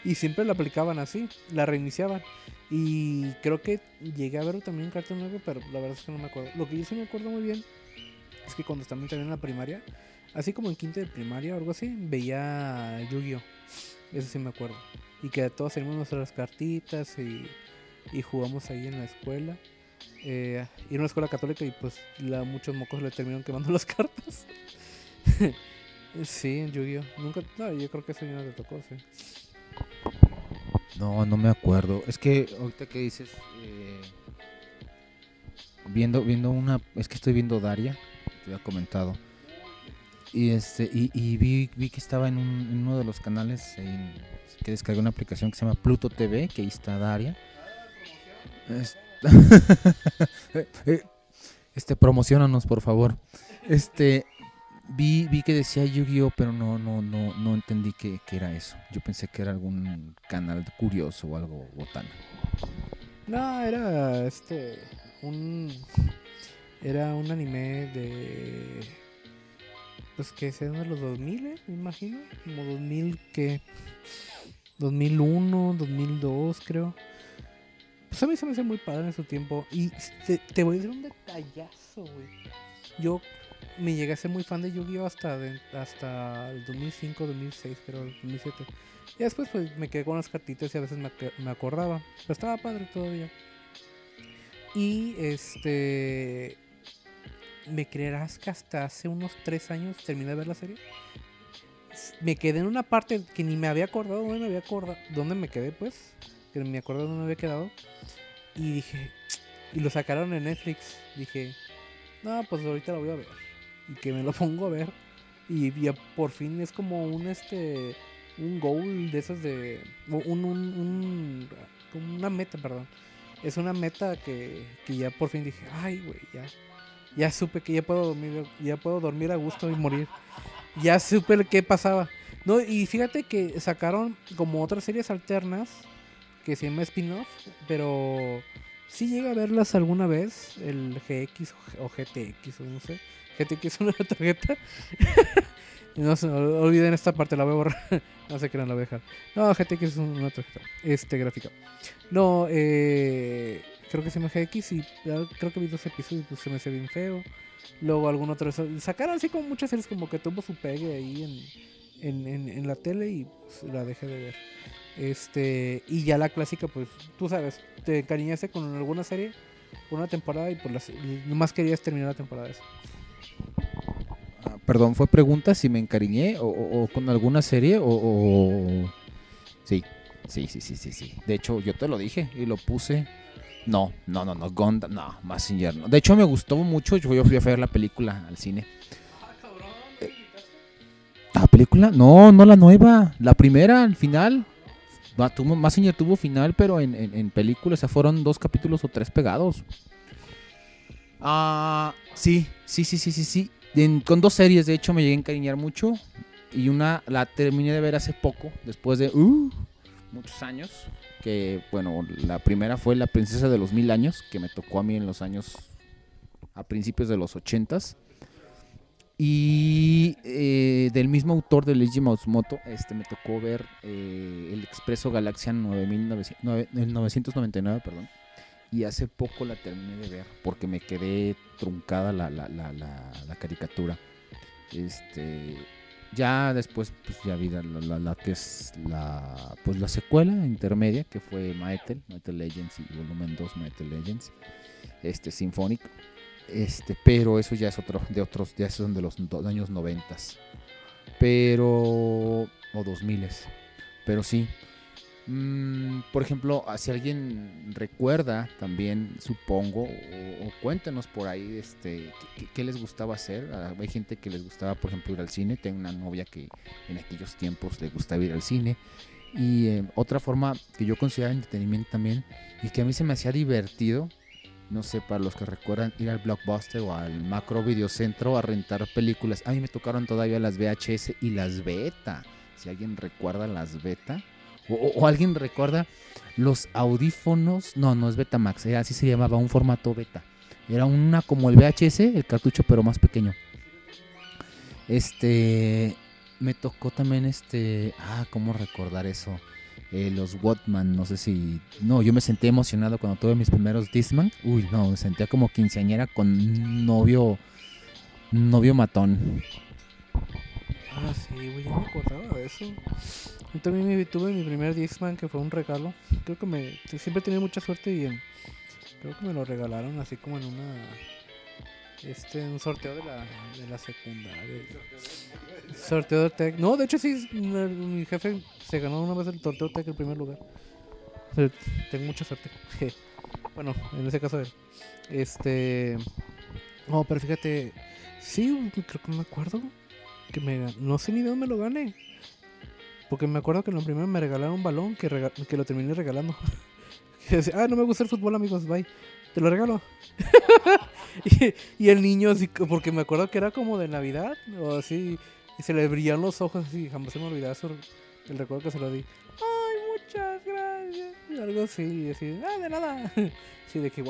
y siempre la aplicaban así, la reiniciaban. Y creo que llegué a ver también en Cartoon 9, pero la verdad es que no me acuerdo. Lo que yo sí me acuerdo muy bien es que cuando también también en la primaria, así como en quinta de primaria o algo así, veía Yu-Gi-Oh! Eso sí me acuerdo. Y que todos teníamos nuestras cartitas y, y jugamos ahí en la escuela. Eh, ir a una escuela católica y pues la, muchos mocos le terminaron quemando (laughs) las cartas. (laughs) sí, en Yu-Gi-Oh! Nunca, no, yo creo que eso ya no te tocó, sí. No, no me acuerdo. Es que ahorita que dices, eh, viendo, viendo una, es que estoy viendo Daria, te había comentado. Y este, y, vi, vi que estaba en, un- uno de los canales en- que descargué una aplicación que se llama Pluto TV, que ahí está Daria. Es- (laughs) eh, este, promocionanos, por favor. Este, vi, vi que decía Yu-Gi-Oh, pero no, no, no, no entendí que, era eso. Yo pensé que era algún canal curioso o algo botana. No, era este. Un. Era un anime de. Pues que se de los 2000, ¿eh? me imagino. Como 2000, que. 2001, 2002, creo. Pues a mí se me hace muy padre en su tiempo. Y te voy a decir un detallazo, güey. Yo me llegué a ser muy fan de Yu-Gi-Oh! hasta, hasta el 2005, 2006, creo, 2007. Y después pues me quedé con las cartitas y a veces me, me acordaba. Pero estaba padre todavía. Y este... ¿Me creerás que hasta hace unos tres años terminé de ver la serie? Me quedé en una parte que ni me había acordado dónde me había acordado. ¿Dónde me quedé pues? Que ni me acordé dónde me había quedado. Y dije... (tsk) Y lo sacaron en Netflix. Dije... No, pues ahorita lo voy a ver. Y que me lo (laughs) pongo a ver. Y ya por fin es como un este un goal de esos de un, un, un- una meta, perdón. Es una meta que, que ya por fin dije, ay, güey, ya ya supe que ya puedo dormir, ya puedo dormir a gusto y morir. Ya supe qué pasaba. No, y fíjate que sacaron como otras series alternas que se llama spin-off, pero sí llega a verlas alguna vez, el GX o GTX o no sé. GTX es una (laughs) tarjeta. no se olviden esta parte, la voy a borrar. (laughs) no sé qué no la voy a dejar. No, GTX es una tarjeta este, gráfica. No, eh, creo que se llama GX y ya creo que vi dos episodios y pues, se me hace bien feo. Luego algún otro. Sacaron así como muchas series como que tuvo su pegue ahí en, la tele y pues, la dejé de ver. Este, y ya la clásica, pues tú sabes, te encariñaste con alguna serie, una temporada y pues las, nomás querías terminar la temporada esa. Ah, perdón, fue pregunta si me encariñé o, o- o con alguna serie o, o- Sí, sí, sí, sí, sí, sí. De hecho, yo te lo dije y lo puse. No, no, no, no, Gonda, no, Massinger no. De hecho, me gustó mucho. Yo fui a ver la película al cine. ¿La película? No, no la nueva. La primera, al final. Massinger tuvo final, pero en, en, en película. O sea, fueron dos capítulos o tres pegados. Ah, sí, sí, sí, sí, sí, sí. Con dos series, de hecho, me llegué a encariñar mucho. Y una la terminé de ver hace poco, después de uh, muchos años. Que, bueno, la primera fue La Princesa de los Mil Años, que me tocó a mí en los años, a principios de los ochentas. Y eh, del mismo autor de Leiji Matsumoto, este, me tocó ver eh, El Expreso Galaxia 9900 nueve- el 999, perdón. Y hace poco la terminé de ver porque me quedé truncada la, la, la, la, caricatura. Este, ya después pues ya vi la, la- que es la pues la secuela intermedia que fue Maetel, Maetel Legends y volumen 2 Maetel Legends, este Symphonic. Este, pero eso ya es otro de otros ya son de los años 90. Pero o 2000 Pero sí, Mm, por ejemplo, ah, si alguien recuerda también, supongo, o, cuéntenos por ahí, este, qué, qué les gustaba hacer. Ah, Hay gente que les gustaba, por ejemplo, ir al cine. Tengo una novia que en aquellos tiempos le gustaba ir al cine. Y eh, otra forma que yo consideraba entretenimiento también y que a mí se me hacía divertido, no sé, para los que recuerdan ir al Blockbuster o al Macro Videocentro a rentar películas. A mí me tocaron todavía las VHS y las beta. Si alguien recuerda las beta O, o alguien recuerda los audífonos. No, no es Betamax, era así se llamaba, un formato beta. Era una como el VHS, el cartucho, pero más pequeño. Este. Me tocó también este. Ah, ¿cómo recordar eso? Eh, los Watman, no sé si. No, yo me sentí emocionado cuando tuve mis primeros Disman. Uy, no, me sentía como quinceañera con novio. Novio matón. Ah, sí, güey, yo me acordaba de eso. Yo también me- tuve mi primer Discman que fue un regalo. Creo que me. Siempre he tenido mucha suerte y en- creo que me lo regalaron así como en una. Este, un sorteo de la, de la secundaria. Sorteo de Tech. No, de hecho sí, mi jefe se ganó una vez el sorteo de Tech en primer lugar. Tengo mucha suerte. (laughs) bueno, en ese caso. Este. No, pero fíjate. Sí, creo que me acuerdo que me no sé ni de dónde lo gané. Porque me acuerdo que en lo primero me regalaron un balón que, que lo terminé regalando. (laughs) Que decía, ah, no me gusta el fútbol, amigos, bye. Te lo regalo. (laughs) y, el niño, así, porque me acuerdo que era como de Navidad, o así, y se le brillaban los ojos así, jamás se me olvidaba eso, el recuerdo que se lo di. Ay, muchas gracias. Y algo así, y así, ah, de nada. (laughs) sí, de que.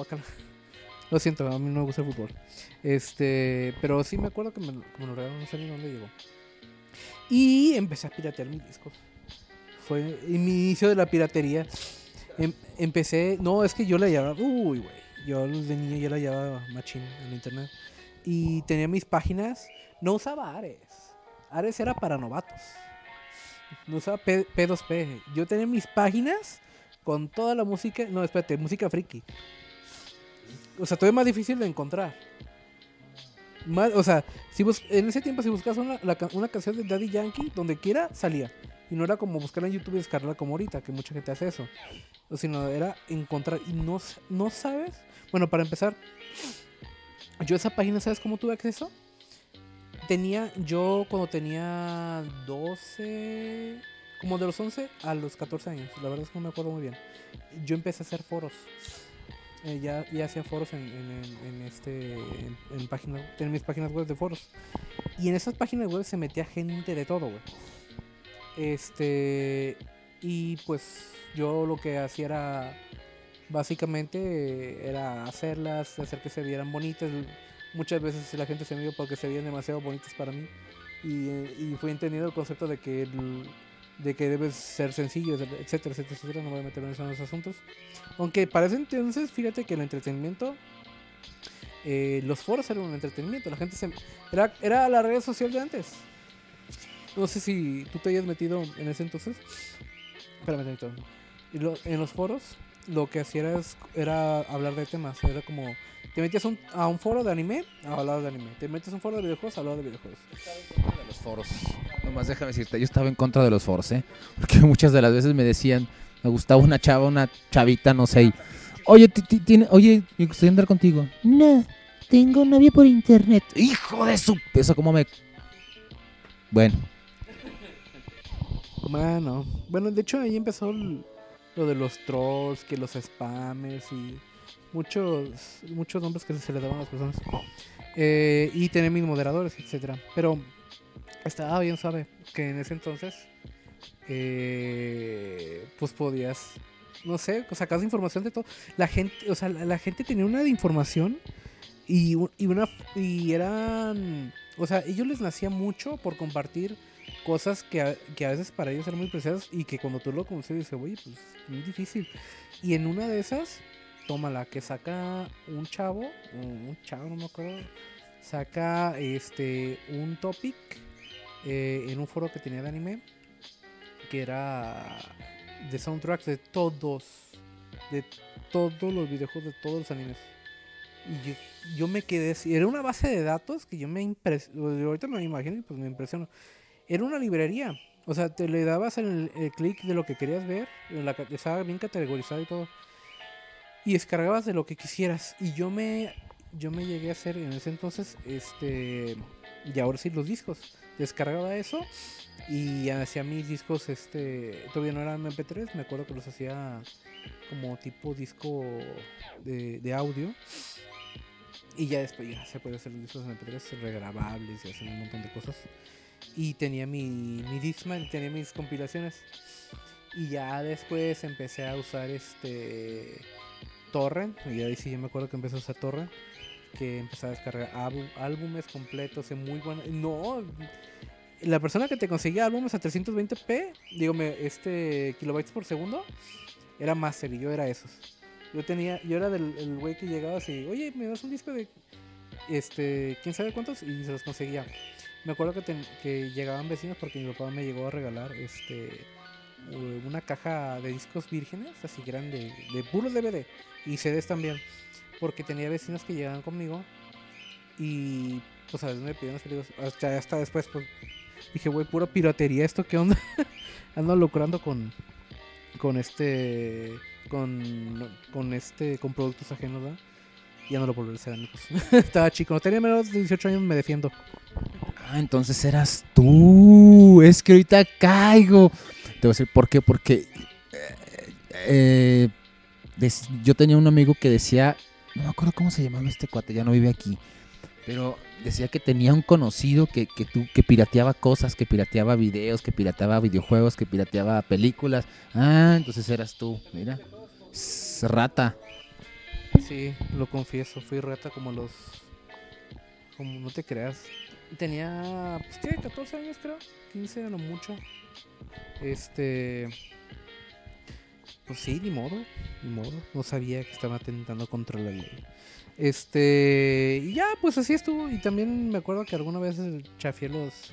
Lo siento, a mí no me gusta el fútbol. Este, pero sí me acuerdo que me, lo- regalaron, no sé ni dónde llegó. Y empecé a piratear mis discos. Fue mi inicio de la piratería. Em- empecé, no, es que yo la llevaba, uy, güey. Yo de niño ya la llevaba machín en internet. Y tenía mis páginas, no usaba Ares. Ares era para novatos. No usaba P, 2 p Yo tenía mis páginas con toda la música, no, espérate, música friki. O sea, todavía más difícil de encontrar. Más, o sea, si bus- en ese tiempo si buscas una, la una canción de Daddy Yankee, donde quiera, salía. Y no era como buscarla en YouTube y descargarla como ahorita, que mucha gente hace eso. Sino era encontrar. Y no, no sabes. Bueno, para empezar, yo esa página, ¿sabes cómo tuve acceso? Tenía, yo cuando tenía 12, como de los 11 a los 14 años, la verdad es que no me acuerdo muy bien. Yo empecé a hacer foros. Eh, ya, ya hacía foros en, en, este en, páginas, en mis páginas web de foros. Y en esas páginas web se metía gente de todo, güey. Este. Y pues yo lo que hacía era. Básicamente era hacerlas, hacer que se vieran bonitas. Muchas veces la gente se me dio porque se veían demasiado bonitas para mí. Y, eh, y fui entendiendo el concepto de que el- de que debes ser sencillo, etcétera, etcétera, etcétera. No voy a meterme en esos asuntos. Aunque para ese entonces, fíjate que el entretenimiento, eh, los foros eran un entretenimiento. La gente se. Era, era la red social de antes. No sé si tú te hayas metido en ese entonces. Espérame lo- en los foros, lo que hacía era, era hablar de temas. Era como. Te metías un- a un foro de anime, a hablar de anime. Te metes a un foro de videojuegos, a hablar de videojuegos. de los foros. Nomás déjame decirte, yo estaba en contra de los foros, ¿eh? Porque (laughs) muchas de las veces me decían, me gustaba una chava, una chavita, no sé. y, oye, ti- ti- tiene, oye, me gustaría andar contigo. No, tengo novia por internet. Hijo de su... Eso como me... Bueno, Mano. Bueno, de hecho ahí empezó lo de los trolls, que los spammers y muchos muchos nombres que se le daban a las personas. Eh, y tener mis moderadores, etcétera. Pero estaba bien suave que en ese entonces eh, pues podías no sé, sacas información de todo. La gente, o sea, la, gente tenía una de información y, una y eran, o sea, ellos les nacía mucho por compartir cosas que a, que a veces para ellos eran muy preciosas y que cuando tú lo conoces dices, oye, pues muy difícil. Y en una de esas, tómala, que saca un chavo, o un chavo, no me acuerdo, saca este un topic eh, en un foro que tenía de anime, que era de soundtracks de todos, de todos los videojuegos de todos los animes. Y yo, yo me quedé era una base de datos que yo me impresionó, ahorita me imagino y pues me impresionó. Era una librería. O sea, te le dabas el, clic de lo que querías ver. la estaba bien categorizado y todo. Y descargabas de lo que quisieras. Y yo me, yo me llegué a hacer en ese entonces, este, y ahora sí los discos. Descargaba eso y hacía mis discos, este, todavía no eran MP3, me acuerdo que los hacía como tipo disco de, audio. Y ya después ya se puede hacer los discos en MP3 regrabables y hacer un montón de cosas y tenía mi, mi Discman, tenía mis compilaciones. Y ya después empecé a usar este Torrent. Y ahí sí yo me acuerdo que empecé a usar Torrent. Que empecé a descargar álbum- álbumes completos en muy buena. No, la persona que te conseguía álbumes a 320p, digo, este kilobytes por segundo, era Master y yo era esos. Yo tenía, yo era del el güey que llegaba así, oye, me das un disco de este, quién sabe cuántos, y se los conseguía. Me acuerdo que, que llegaban vecinos porque mi papá me llegó a regalar este una caja de discos vírgenes, así grande, de puros DVD y CDs también, porque tenía vecinos que llegaban conmigo y pues a veces me pidieron los películas, hasta, hasta después pues dije, güey, pura piratería, ¿esto qué onda? (laughs) Ando lucrando con con este con con este con productos ajenos, ¿verdad? Ya no lo volveré a hacer, amigos. (laughs) Estaba chico, tenía menos de 18 años, me defiendo. Ah, entonces eras tú. Es que ahorita caigo. Te voy a decir por qué. Porque eh, eh, yo tenía un amigo que decía, no me acuerdo cómo se llamaba este cuate, ya no vive aquí. Pero decía que tenía un conocido que, que, tú, que pirateaba cosas, que pirateaba videos, que pirateaba videojuegos, que pirateaba películas. Ah, entonces eras tú, mira. Rata. Sí, lo confieso, fui rata como los. Como no te creas. Tenía, pues, ¿qué? 14 años creo, 15 a lo mucho. Este. Pues sí, ni modo, ni modo. No sabía que estaba atentando contra la ley. Este. Y ya, pues así estuvo. Y también me acuerdo que alguna vez chafié los.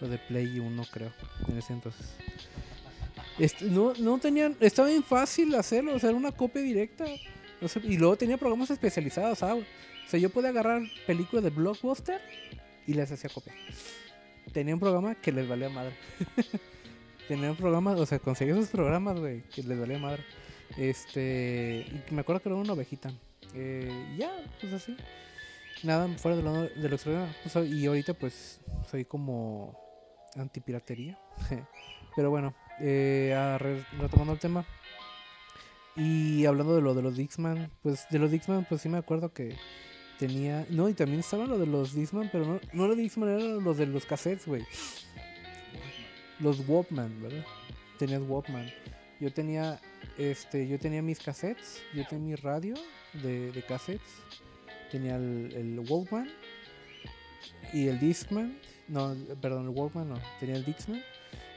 Los de Play 1, creo, en ese entonces. No, no tenían. Estaba bien fácil hacerlo, o sea, era una copia directa. Y luego tenía programas especializados, ¿sabes? O sea, yo podía agarrar películas de Blockbuster y les hacía copia. Tenía un programa que les valía madre. (laughs) tenía un programa, o sea, conseguí esos programas, güey, que les valía madre. Este, y me acuerdo que era una ovejita. Eh, ya, pues así. Nada fuera de lo, de lo extraordinario. O sea, y ahorita, pues, soy como antipiratería. (laughs) Pero bueno, eh, retomando el tema. Y hablando de lo de los Dixman, pues de los Dixman, pues sí me acuerdo que tenía. No, y también estaba lo de los Dixman, pero no, no los Dixman, eran los de los cassettes, güey. Los Walkman, ¿verdad? Tenías Walkman. Yo tenía, este, yo tenía mis cassettes, yo tenía mi radio de, cassettes, tenía el, el Walkman y el Dixman. No, perdón, el Walkman no, tenía el Dixman.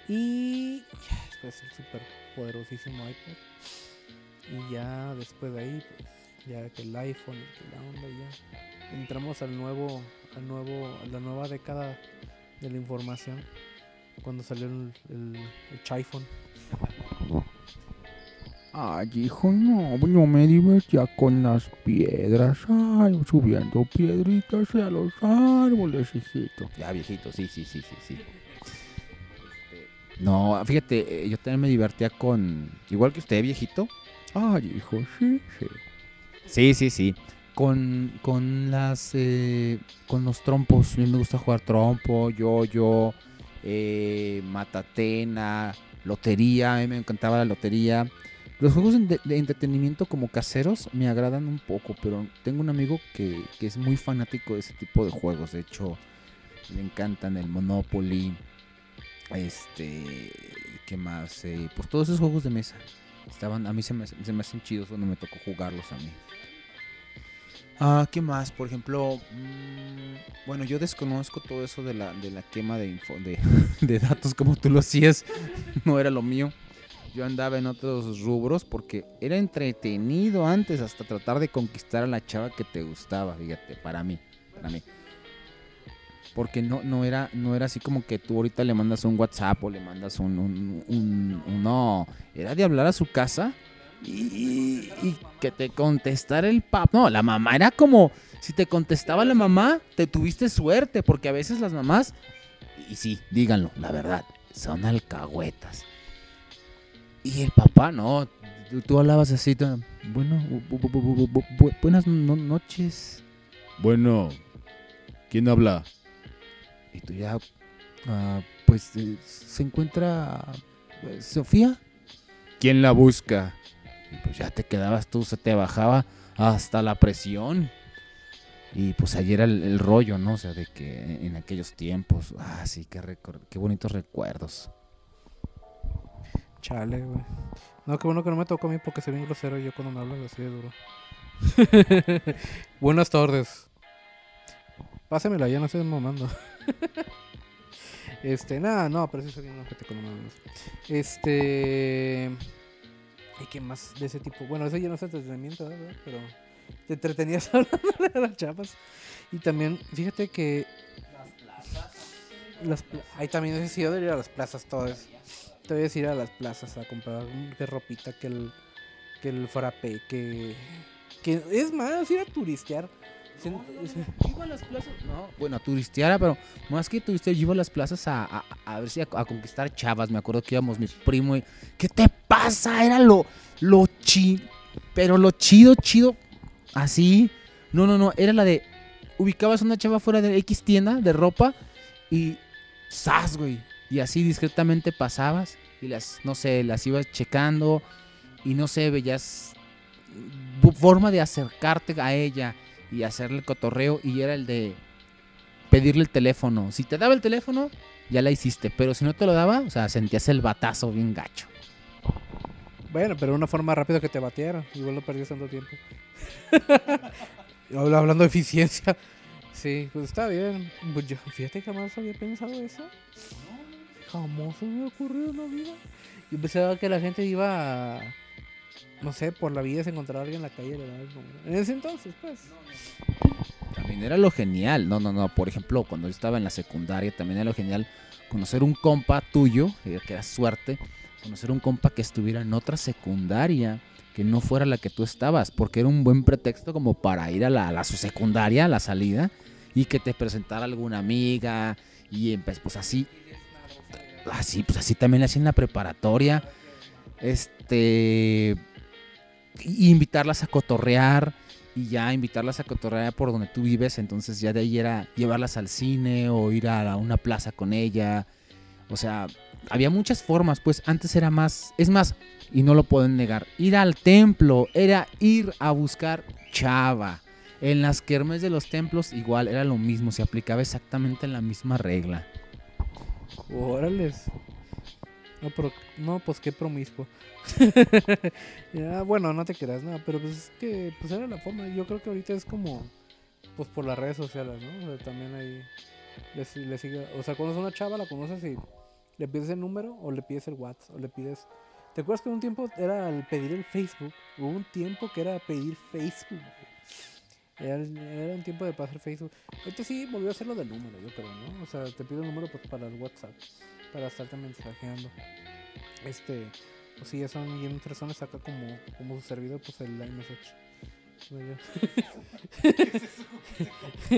Y después el super poderosísimo iPod. Y ya después de ahí, pues, ya que el iPhone que la onda ya. Entramos al nuevo, al nuevo, a la nueva década de la información. Cuando salió el, el, el iPhone. Ay, hijo, no, yo me divertía con las piedras, ay, subiendo piedritas a los árboles, hijito. Ya viejito, sí, sí, sí, sí, sí. No, fíjate, eh, yo también me divertía con, igual que usted, viejito. Ay, hijo, sí, sí. Sí, sí, sí. Con, con las, eh, con los trompos. A mí me gusta jugar trompo, yo-yo, eh, matatena, lotería. A mí me encantaba la lotería. Los juegos de, entretenimiento como caseros me agradan un poco, pero tengo un amigo que, que es muy fanático de ese tipo de juegos. De hecho, le encantan el Monopoly. Este, ¿qué más? Eh, pues todos esos juegos de mesa. Estaban, a mí se me, se me hacen chidos cuando me tocó jugarlos a mí. Ah, ¿qué más? Por ejemplo, mm, bueno, yo desconozco todo eso de la, de la quema de, info, de, (laughs) datos como tú lo hacías. (laughs) No era lo mío. Yo andaba en otros rubros porque era entretenido antes hasta tratar de conquistar a la chava que te gustaba, fíjate, para mí, para mí. Porque no, no, era, no era así como que tú ahorita le mandas un WhatsApp o le mandas un, un- un- No, era de hablar a su casa y, y que te contestara el papá. No, la mamá era como... Si te contestaba la mamá, te tuviste suerte, porque a veces las mamás... Y sí, díganlo, la verdad, son alcahuetas. Y el papá, no, tú, tú hablabas así, tú, bueno, bu- bu- bu- bu- bu- bu- buenas no- noches. Bueno, ¿quién habla? Y tú ya, ah, pues, eh, se encuentra eh, Sofía. ¿Quién la busca? Y pues ya te quedabas tú, se te bajaba hasta la presión. Y pues ayer el, el rollo, ¿no? O sea, de que en aquellos tiempos, ah, sí, qué, qué bonitos recuerdos. Chale, güey. No, qué bueno que no me tocó a mí porque soy bien grosero yo cuando me hablas así de duro. (laughs) Buenas tardes. Pásemela, ya no estoy mamando. (laughs) este, nada, no, pero sí soy bien ojete con los manos. Este. ¿Y qué más de ese tipo? Bueno, eso ya no es entretenimiento, ¿verdad? Pero te entretenías (laughs) hablando de las chapas. Y también, fíjate que. Las pla- Ahí también he decidido de ir a las plazas todas. Te voy a decir a las plazas a comprar un- que ropita, que el, que el frappé, que, que es más, ir a turistear. Iba a las plazas, no, bueno, a turistear, pero más que turistear, yo iba a las plazas a, a- a ver si a, a conquistar chavas. Me acuerdo que íbamos mi primo y, ¿qué te pasa? Era lo, lo chi, pero lo chido, chido, así. No, no, no, era la de, ubicabas una chava fuera de X tienda de ropa y, ¡zas, güey! Y así discretamente pasabas y las, no sé, las ibas checando y no sé, veías forma de acercarte a ella y hacerle el cotorreo y era el de pedirle el teléfono. Si te daba el teléfono, ya la hiciste, pero si no te lo daba, o sea, sentías el batazo bien gacho. Bueno, pero una forma rápida que te batearan. Igual no perdías tanto tiempo. (laughs) Habla- Hablando de eficiencia. Sí, pues está bien. Pues yo, fíjate que jamás había pensado eso. Jamás se me ocurrido en la vida. Yo pensaba que la gente iba a, no sé, por la vida se encontraba alguien en la calle. ¿verdad? En ese entonces, pues. También era lo genial. No, no, no. Por ejemplo, cuando yo estaba en la secundaria, también era lo genial conocer un compa tuyo, eh, que era suerte, conocer un compa que estuviera en otra secundaria que no fuera la que tú estabas, porque era un buen pretexto como para ir a la, su secundaria, a la salida, y que te presentara alguna amiga, y pues, pues así, así, pues así también así en la preparatoria, este, invitarlas a cotorrear, y ya invitarlas a cotorrear por donde tú vives, entonces ya de ahí era llevarlas al cine o ir a una plaza con ella. O sea, había muchas formas, pues antes era más, es más, y no lo pueden negar, ir al templo era ir a buscar chava. En las kermes de los templos igual era lo mismo, se aplicaba exactamente la misma regla. Órales. No, pero, no, pues qué promiscuo. (laughs) Ya, bueno, no te creas, no, pero pues es que pues era la forma. Yo creo que ahorita es como, pues por las redes sociales, ¿no? O sea, también ahí le, le sigue, o sea, conoces a una chava, la conoces y le pides el número o le pides el WhatsApp o le pides... ¿Te acuerdas que un tiempo era el pedir el Facebook? Hubo un tiempo que era pedir Facebook. Era, era un tiempo de pasar Facebook. Ahorita sí volvió a hacer lo del número, yo creo, ¿no? O sea, te pido el número pues, para el WhatsApp, para estarte mensajeando. Este, pues sí, ya son bien personas acá como, como su servidor, pues el iMessage. Yo-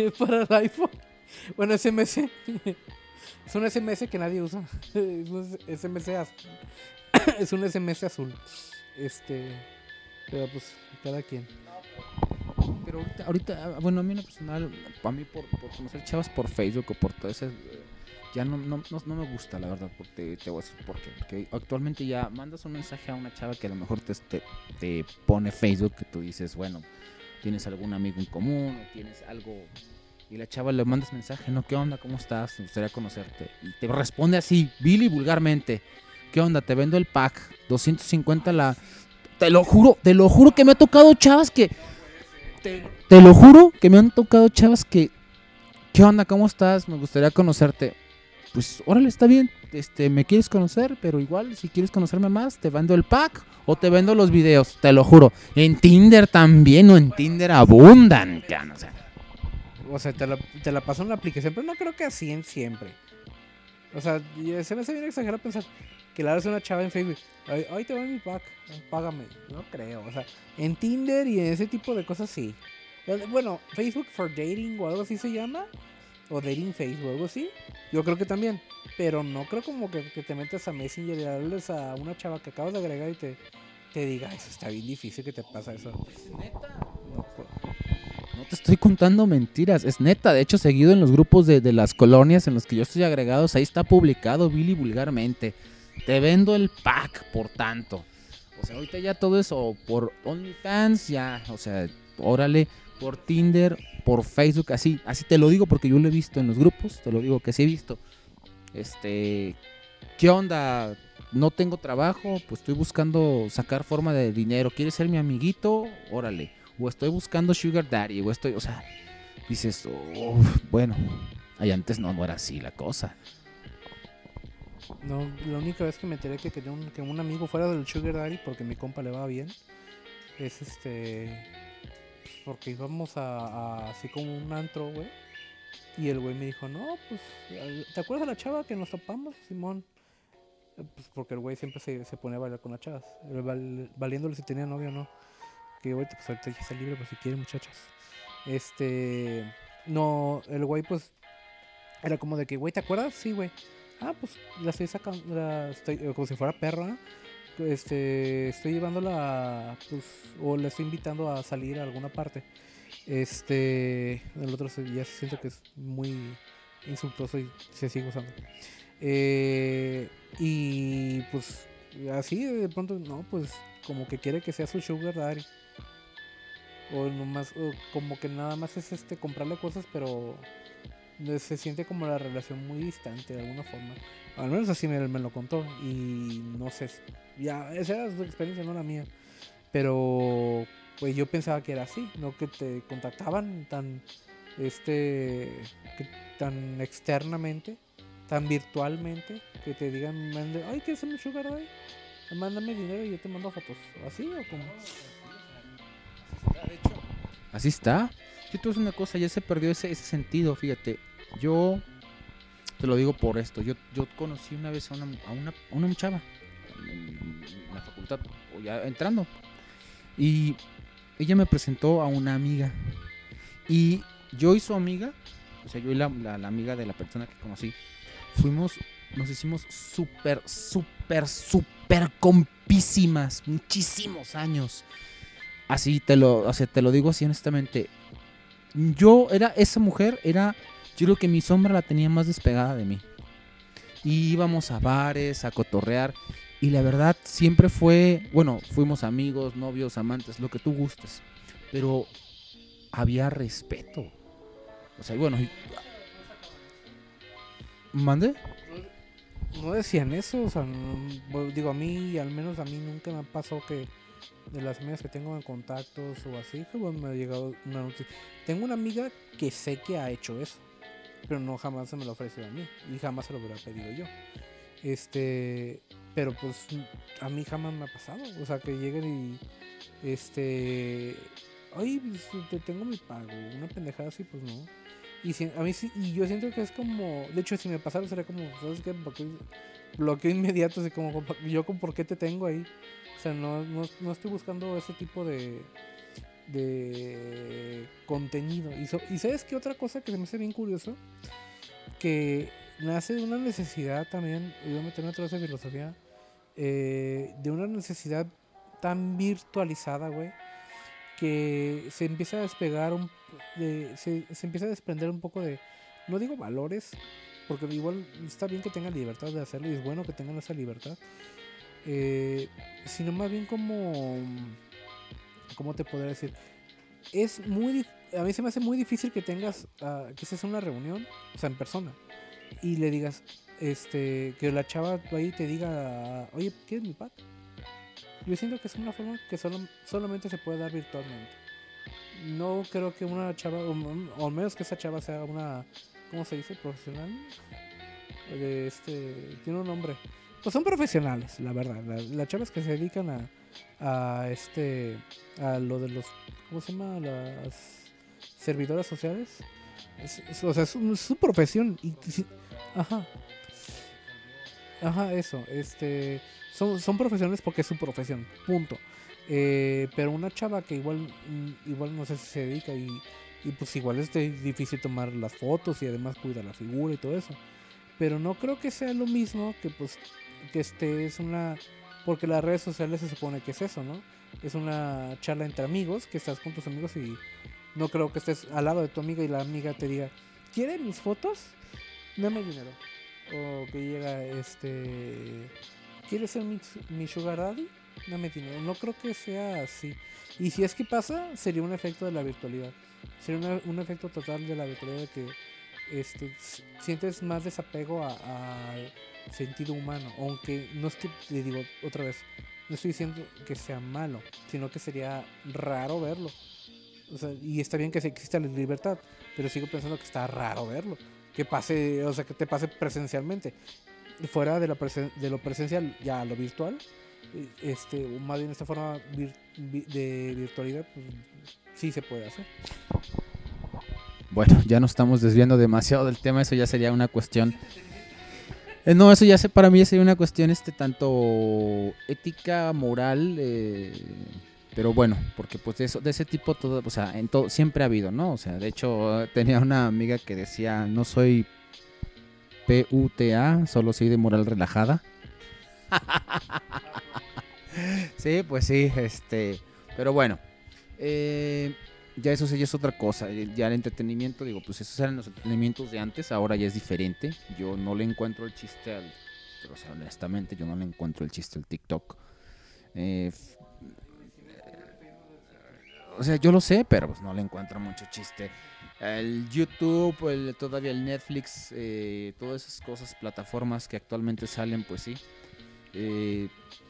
(laughs) para el iPhone. Bueno, SMS. Es un SMS que nadie usa. Es un SMS azul. Es un SMS azul. Este, pero pues cada quien. Pero ahorita, ahorita, ah, bueno, a mí en lo personal, para mí por, por conocer chavas por Facebook o por todo ese, ya no, no, no, no me gusta, la verdad, porque te voy a. Porque actualmente ya mandas un mensaje a una chava que a lo mejor te, te, pone Facebook, que tú dices, bueno, tienes algún amigo en común o tienes algo... Y la chava le mandas mensaje, ¿no? ¿Qué onda? ¿Cómo estás? Me gustaría conocerte. Y te responde así, Billy, vulgarmente. ¿Qué onda? Te vendo el pack. 250 la... Te lo juro, te lo juro que me ha tocado chavas que... Te, te lo juro que me han tocado chavas que... ¿Qué onda? ¿Cómo estás? Me gustaría conocerte. Pues, órale, está bien. Este, me quieres conocer, pero igual, si quieres conocerme más, te vendo el pack o te vendo los videos. Te lo juro. En Tinder también, o en Tinder abundan. can, O sea, O sea, te la, te la paso en la aplicación, pero no creo que así en siempre. O sea, y se me hace bien exagerado pensar que le a una chava en Facebook. Ay, te voy mi pack, págame. No creo. O sea, en Tinder y en ese tipo de cosas sí. Eh, Bueno, Facebook for Dating o algo así se llama. O Dating Facebook o algo así. Yo creo que también. Pero no creo como que, te metas a Messenger y le hables a una chava que acabas de agregar y te, te diga, eso está bien difícil que te pasa eso. No, pues, No te estoy contando mentiras, es neta. De hecho, seguido en los grupos de, de las colonias en los que yo estoy agregados, ahí está publicado Billy vulgarmente. Te vendo el pack, por tanto. O sea, ahorita ya todo eso por OnlyFans, ya, o sea, órale, por Tinder, por Facebook, así, así te lo digo porque yo lo he visto en los grupos, te lo digo que sí he visto. Este, ¿qué onda? no tengo trabajo, pues estoy buscando sacar forma de dinero. ¿Quieres ser mi amiguito? Órale. O estoy buscando Sugar Daddy, o estoy, o sea, dices, "Uf, bueno, ahí antes no, no era así la cosa. No, la única vez que me enteré que un, que un amigo fuera del Sugar Daddy porque mi compa le va bien es este. Porque íbamos a, así como un antro, güey. Y el güey me dijo, no, pues, ¿te acuerdas de la chava que nos topamos, Simón? Eh, Pues porque el güey siempre se, se ponía a bailar con las chavas, eh, val- valiéndole si tenía novio o no. Que güey, pues ahorita ya está libre, pues si quieren muchachas. Este. No, el güey, pues. Era como de que, güey, ¿te acuerdas? Sí, güey. Ah, pues la estoy sacando, la estoy, eh, como si fuera perra. Este, estoy llevándola, pues, o la estoy invitando a salir a alguna parte. Este, el otro ya siento que es muy insultoso y se sigue usando. Eh, y pues, así de pronto, no, pues, como que quiere que sea su sugar daddy. O nomás, o como que nada más es este comprarle cosas, pero se siente como la relación muy distante de alguna forma. Al menos así me lo contó. Y no sé, ya, esa era su experiencia, no la mía. Pero pues yo pensaba que era así, no que te contactaban tan, este, tan externamente, tan virtualmente, que te digan, mande, ay, ¿quieres ser mi sugar daddy? Mándame dinero y yo te mando fotos. ¿Así o como? Así está. Yo te voy a decir una cosa, ya se perdió ese, ese sentido, fíjate. Yo te lo digo por esto. Yo, yo conocí una vez a una, a una, a una chava en la facultad, o ya entrando. Y ella me presentó a una amiga. Y yo y su amiga, o sea, yo y la, la- amiga de la persona que conocí, fuimos, nos hicimos súper, súper, súper compísimas, muchísimos años. Así te lo, o te lo digo así honestamente. Yo era, esa mujer era, yo creo que mi sombra la tenía más despegada de mí. Y íbamos a bares, a cotorrear. Y la verdad siempre fue, bueno, fuimos amigos, novios, amantes, lo que tú gustes. Pero había respeto. O sea, bueno, ¿Mande? no decían eso, o sea, no- digo, a mí, al menos a mí nunca me pasó que de las amigas que tengo en contactos o así, que bueno, me ha llegado una noticia. Tengo una amiga que sé que ha hecho eso, pero no jamás se me lo ofreció a mí y jamás se lo hubiera pedido yo. Este, pero pues a mí jamás me ha pasado, o sea, que lleguen y este, ay, pues, te tengo mi pago, una pendejada así, pues no. Y si- a mí sí, y yo siento que es como, de hecho, si me pasara sería como, ¿sabes qué? Bloqueo, inmediato, así como, yo con por qué te tengo ahí. O sea, no, no, no estoy buscando ese tipo de, de contenido. Y, so- y sabes qué otra cosa que se me hace bien curioso, que nace de una necesidad también, y voy a meterme otra vez en filosofía, eh, de una necesidad tan virtualizada, güey, que se empieza a despegar, un, de- se, se empieza a desprender un poco de, no digo valores, porque igual está bien que tengan libertad de hacerlo y es bueno que tengan esa libertad, eh, sino más bien como, ¿cómo te podría decir? Es muy, a mí se me hace muy difícil que tengas, ah, que en una reunión, o sea, en persona, y le digas, este, que la chava ahí te diga, oye, ¿quieres mi pack? Yo siento que es una forma que solo, solamente se puede dar virtualmente. No creo que una chava, o, o menos que esa chava sea una, ¿cómo se dice? Profesional. Este, tiene un nombre. Pues son profesionales, la verdad. La- Las chavas que se dedican a, a este, a lo de los, ¿cómo se llama? Las servidoras sociales. Es- es- o sea, es, un- es su profesión. Y, si- ajá. Ajá, eso. Este, son, son profesionales porque es su profesión. Punto. Eh, pero una chava que igual, mm, igual no sé si se dedica y, y pues igual es difícil tomar las fotos y además cuida la figura y todo eso. Pero no creo que sea lo mismo que pues que este es una porque las redes sociales se supone que es eso, ¿no? Es una charla entre amigos, que estás con tus amigos y no creo que estés al lado de tu amiga y la amiga te diga, ¿quiere mis fotos? Dame dinero. O que llega este ¿Quieres ser mi, mi sugar daddy? Dame dinero. No creo que sea así. Y si es que pasa, sería un efecto de la virtualidad. Sería un efecto total de la virtualidad de que este, sientes más desapego a, a- sentido humano. Aunque no es que, le digo otra vez, no estoy diciendo que sea malo, sino que sería raro verlo. O sea, y está bien que se exista la libertad, pero sigo pensando que está raro verlo. Que pase, o sea, que te pase presencialmente. Fuera de, la presen- de lo presencial, ya lo virtual, eh, este, más bien esta forma vir- vi- de virtualidad, pues sí se puede hacer. Bueno, ya nos estamos desviando demasiado del tema, eso ya sería una cuestión... Eh, no, eso ya sé, para mí ya sería una cuestión este tanto ética, moral, eh, pero bueno, porque pues de eso, de ese tipo todo, o sea, en todo siempre ha habido, ¿no? O sea, de hecho tenía una amiga que decía, no soy PUTA, solo soy de moral relajada. (laughs) sí, pues sí, este, pero bueno, eh, ya eso sí ya es otra cosa. eh, Ya el entretenimiento, digo, pues esos eran los entretenimientos de antes, ahora ya es diferente. Yo no le encuentro el chiste al. O sea, honestamente, yo no le encuentro el chiste al TikTok. Eh, o sea, yo lo sé, pero pues no le encuentro mucho chiste. El YouTube, el, todavía el Netflix, eh, todas esas cosas, plataformas que actualmente salen, pues sí. Eh,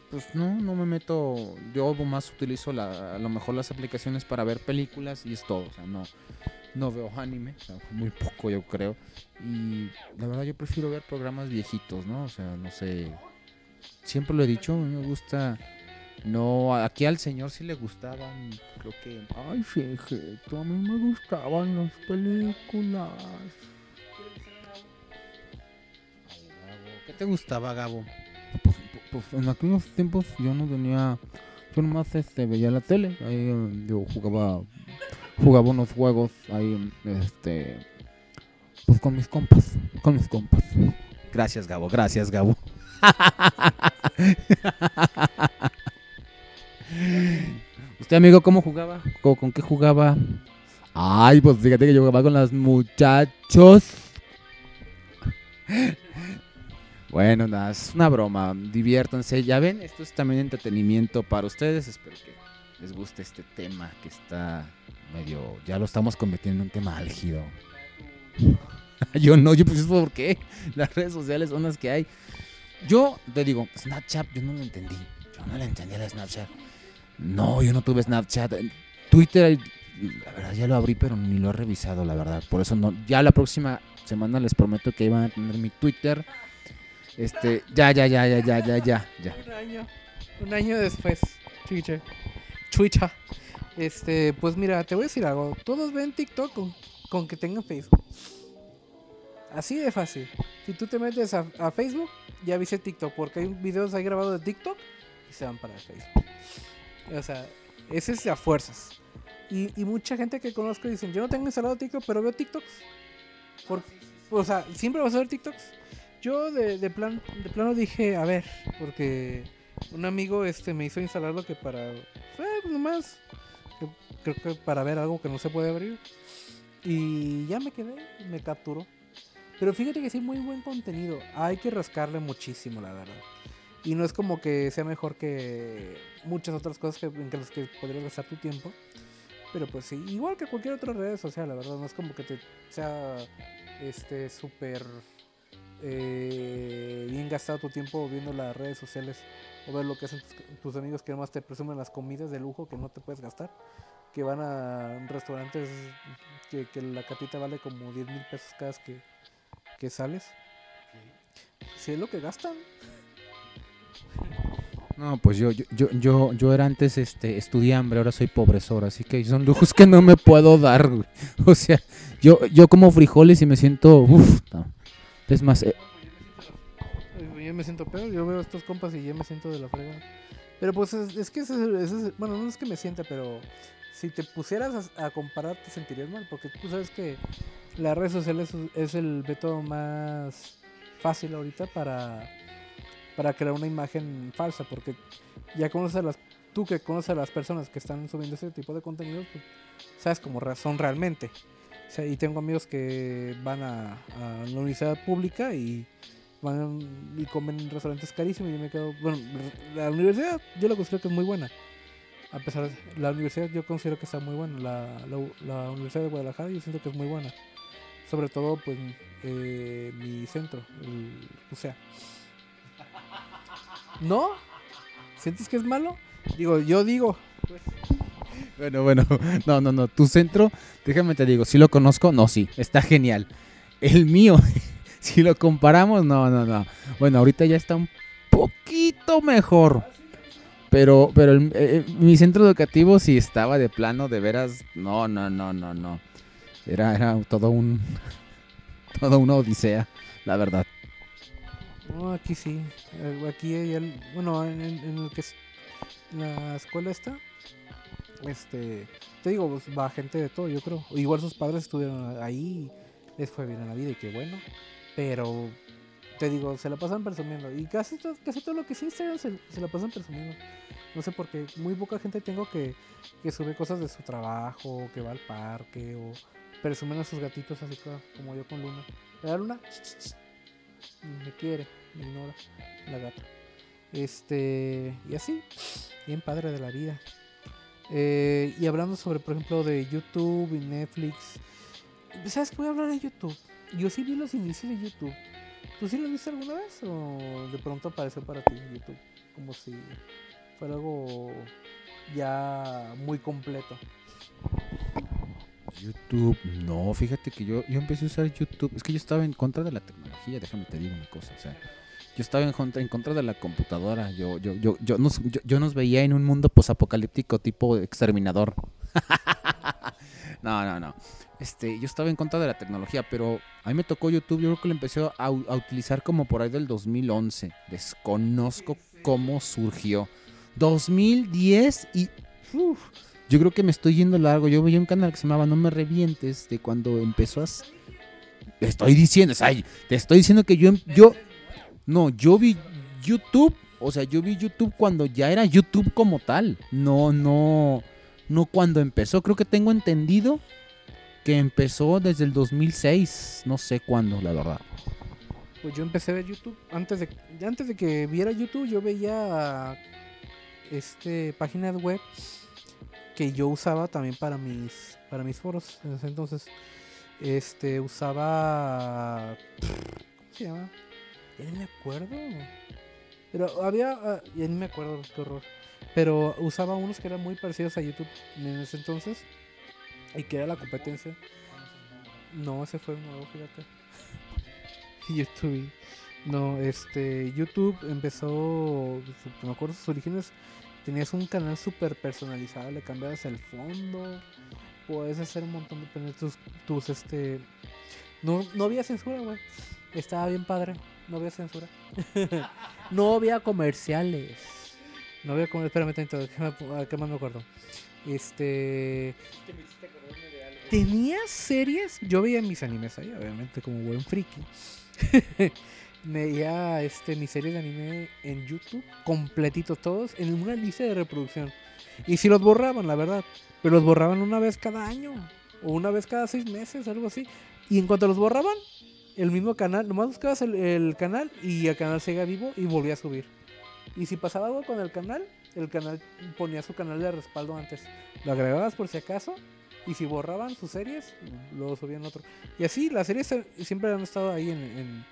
pues no, no me meto. Yo más utilizo la, a lo mejor las aplicaciones para ver películas y es todo. O sea, no, no veo anime, muy poco yo creo. Y la verdad yo prefiero ver programas viejitos, ¿no? O sea, no sé. Siempre lo he dicho, a mí me gusta. No, aquí al señor sí le gustaban, creo que. Ay, sí, jeto, a mí me gustaban las películas. ¿Qué te gustaba, Gabo? Pues, pues en aquellos tiempos yo no tenía. Yo nomás este, veía la tele. Ahí yo jugaba. Jugaba unos juegos ahí, este. Pues con mis compas. Con mis compas. Gracias, Gabo, gracias, Gabo. (laughs) ¿Usted, amigo, cómo jugaba? ¿Con, con qué jugaba? Ay, pues fíjate que yo jugaba con los muchachos. Bueno, nada, es una broma. Diviértanse. Ya ven, esto es también entretenimiento para ustedes. Espero que les guste este tema que está medio. Ya lo estamos convirtiendo en un tema álgido. (laughs) yo no, yo pues ¿por qué? Las redes sociales son las que hay. Yo te digo, Snapchat, yo no lo entendí. Yo no le entendí a Snapchat. No, yo no tuve Snapchat. Twitter, la verdad, ya lo abrí, pero ni lo he revisado, la verdad. Por eso no. Ya la próxima semana les prometo que iban a tener mi Twitter. Este, ya, ya, ya, ya, ya, ya, ya. Un año. Un año después. Twitter. Twitter. Este, pues mira, te voy a decir algo. Todos ven TikTok con, con que tengan Facebook. Así de fácil. Si tú te metes a, a Facebook, ya viste TikTok. Porque hay videos ahí grabados de TikTok y se van para Facebook. O sea, ese es a fuerzas. Y, mucha gente que conozco dicen, yo no tengo instalado TikTok, pero veo TikToks. Por, o sea, siempre vas a ver TikToks. Yo de, de plan, de plano dije, a ver, porque un amigo este me hizo instalarlo que para, eh, nomás, creo que para ver algo que no se puede abrir. Y ya me quedé, me capturó. Pero fíjate que sí, muy buen contenido. Hay que rascarle muchísimo, la verdad. Y no es como que sea mejor que muchas otras cosas que, en que las que podrías gastar tu tiempo. Pero pues sí, igual que cualquier otra red social, la verdad. No es como que te sea este súper eh, bien gastado tu tiempo viendo las redes sociales o ver lo que hacen tus, tus amigos que además te presumen las comidas de lujo que no te puedes gastar. Que van a restaurantes que, que la catita vale como 10 mil pesos cada que, que sales. Si es lo que gastan. No, pues yo, yo, yo, yo, yo era antes este estudiambre, ahora soy pobresor, así que son lujos que no me puedo dar, güey. (laughs) O sea, yo, yo como frijoles y me siento, uff, es más, eh, Yo me siento peor, yo veo a estos compas y ya me siento de la fregada. Pero pues es, es que ese, ese bueno, no es que me sienta, pero si te pusieras a, a comparar te sentirías mal, porque tú sabes que las redes sociales es, es el método más fácil ahorita para, para crear una imagen falsa, porque ya conoces a las, tú que conoces a las personas que están subiendo ese tipo de contenidos, pues, sabes cómo son realmente. O sea, y tengo amigos que van a, la universidad pública y van y comen en restaurantes carísimos y yo me quedo, bueno, la universidad yo la considero que es muy buena. A pesar de la universidad yo considero que está muy buena, la, la, la Universidad de Guadalajara yo siento que es muy buena. Sobre todo pues eh, mi centro, el UCEA. ¿No? ¿Sientes que es malo? Digo, yo digo. Bueno, bueno, (laughs) no, no, no. Tu centro, déjame te digo, si lo conozco, no, sí, está genial. El mío, (laughs) si lo comparamos, no, no, no. Bueno, ahorita ya está un poquito mejor. Pero, pero el- eh, mi centro educativo sí estaba de plano, de veras, no, no, no, no, no. Era, era todo un, (laughs) todo una odisea, la verdad. No, aquí sí. Eh, Aquí el- bueno, en, en- el que es la escuela está. Este, te digo, pues, va gente de todo, yo creo. Igual sus padres estuvieron ahí, les fue bien en la vida y qué bueno. Pero te digo, se la pasan presumiendo. Y casi, casi todo lo que sí se, se la pasan presumiendo. No sé por qué. Muy poca gente tengo que, que sube cosas de su trabajo, que va al parque, o presumen a sus gatitos así co- como yo con Luna. ¿Verdad, Luna? Me quiere, me la gata. Este, y así, bien padre de la vida. Eh, y hablando sobre, por ejemplo, de YouTube y Netflix. ¿Sabes qué voy a hablar de YouTube? Yo sí vi los inicios de YouTube. ¿Tú sí los viste alguna vez? ¿O de pronto apareció para ti YouTube? Como si fuera algo ya muy completo. YouTube, no, fíjate que yo, yo empecé a usar YouTube. Es que yo estaba en contra de la tecnología, déjame te digo una cosa. O sea, yo estaba en contra, en contra de la computadora. Yo, yo, yo, yo, nos, yo, yo nos veía en un mundo posapocalíptico tipo exterminador. (laughs) no, no, no. Este, yo estaba en contra de la tecnología, pero a mí me tocó YouTube. Yo creo que lo empecé a, utilizar como por ahí del 2011. Desconozco cómo surgió. 2010 y. uf, yo creo que me estoy yendo largo. Yo veía un canal que se llamaba No me revientes de cuando empezó estoy diciendo, te estoy diciendo que yo... em- yo No, yo vi YouTube, o sea, yo vi YouTube cuando ya era YouTube como tal. No, no, no cuando empezó. Creo que tengo entendido que empezó desde el 2006. No sé cuándo, la verdad. Pues yo empecé a ver YouTube antes de antes de que viera YouTube yo veía este páginas web que yo usaba también para mis para mis foros en ese entonces este usaba ¿cómo se llama? Ya ni me acuerdo. Pero había ah, ya ni me acuerdo, qué horror. Pero usaba unos que eran muy parecidos a YouTube en ese entonces y que era la competencia. No, ese fue nuevo, fíjate. (laughs) YouTube. No, este, YouTube empezó, su- me acuerdo sus orígenes, tenías un canal súper personalizado, le cambiabas el fondo, puedes hacer un montón de poner tus, tus, este, no, no había censura, güey, estaba bien padre, no había censura, (laughs) no había comerciales, no había comerciales, espérame ¿a ¿qué más me acuerdo? Este, tenía series, yo veía mis animes ahí, obviamente, como buen friki. (laughs) veía este, mis series de anime en YouTube, completitos todos, en una lista de reproducción. Y si los borraban, la verdad, pero los borraban una vez cada año, o una vez cada seis meses, algo así. Y en cuanto los borraban, el mismo canal, nomás buscabas el, el canal y el canal seguía vivo y volvía a subir. Y si pasaba algo con el canal, el canal ponía su canal de respaldo antes. Lo agregabas por si acaso. Y si borraban sus series, lo subían otro. Y así, las series se- siempre han estado ahí en... en-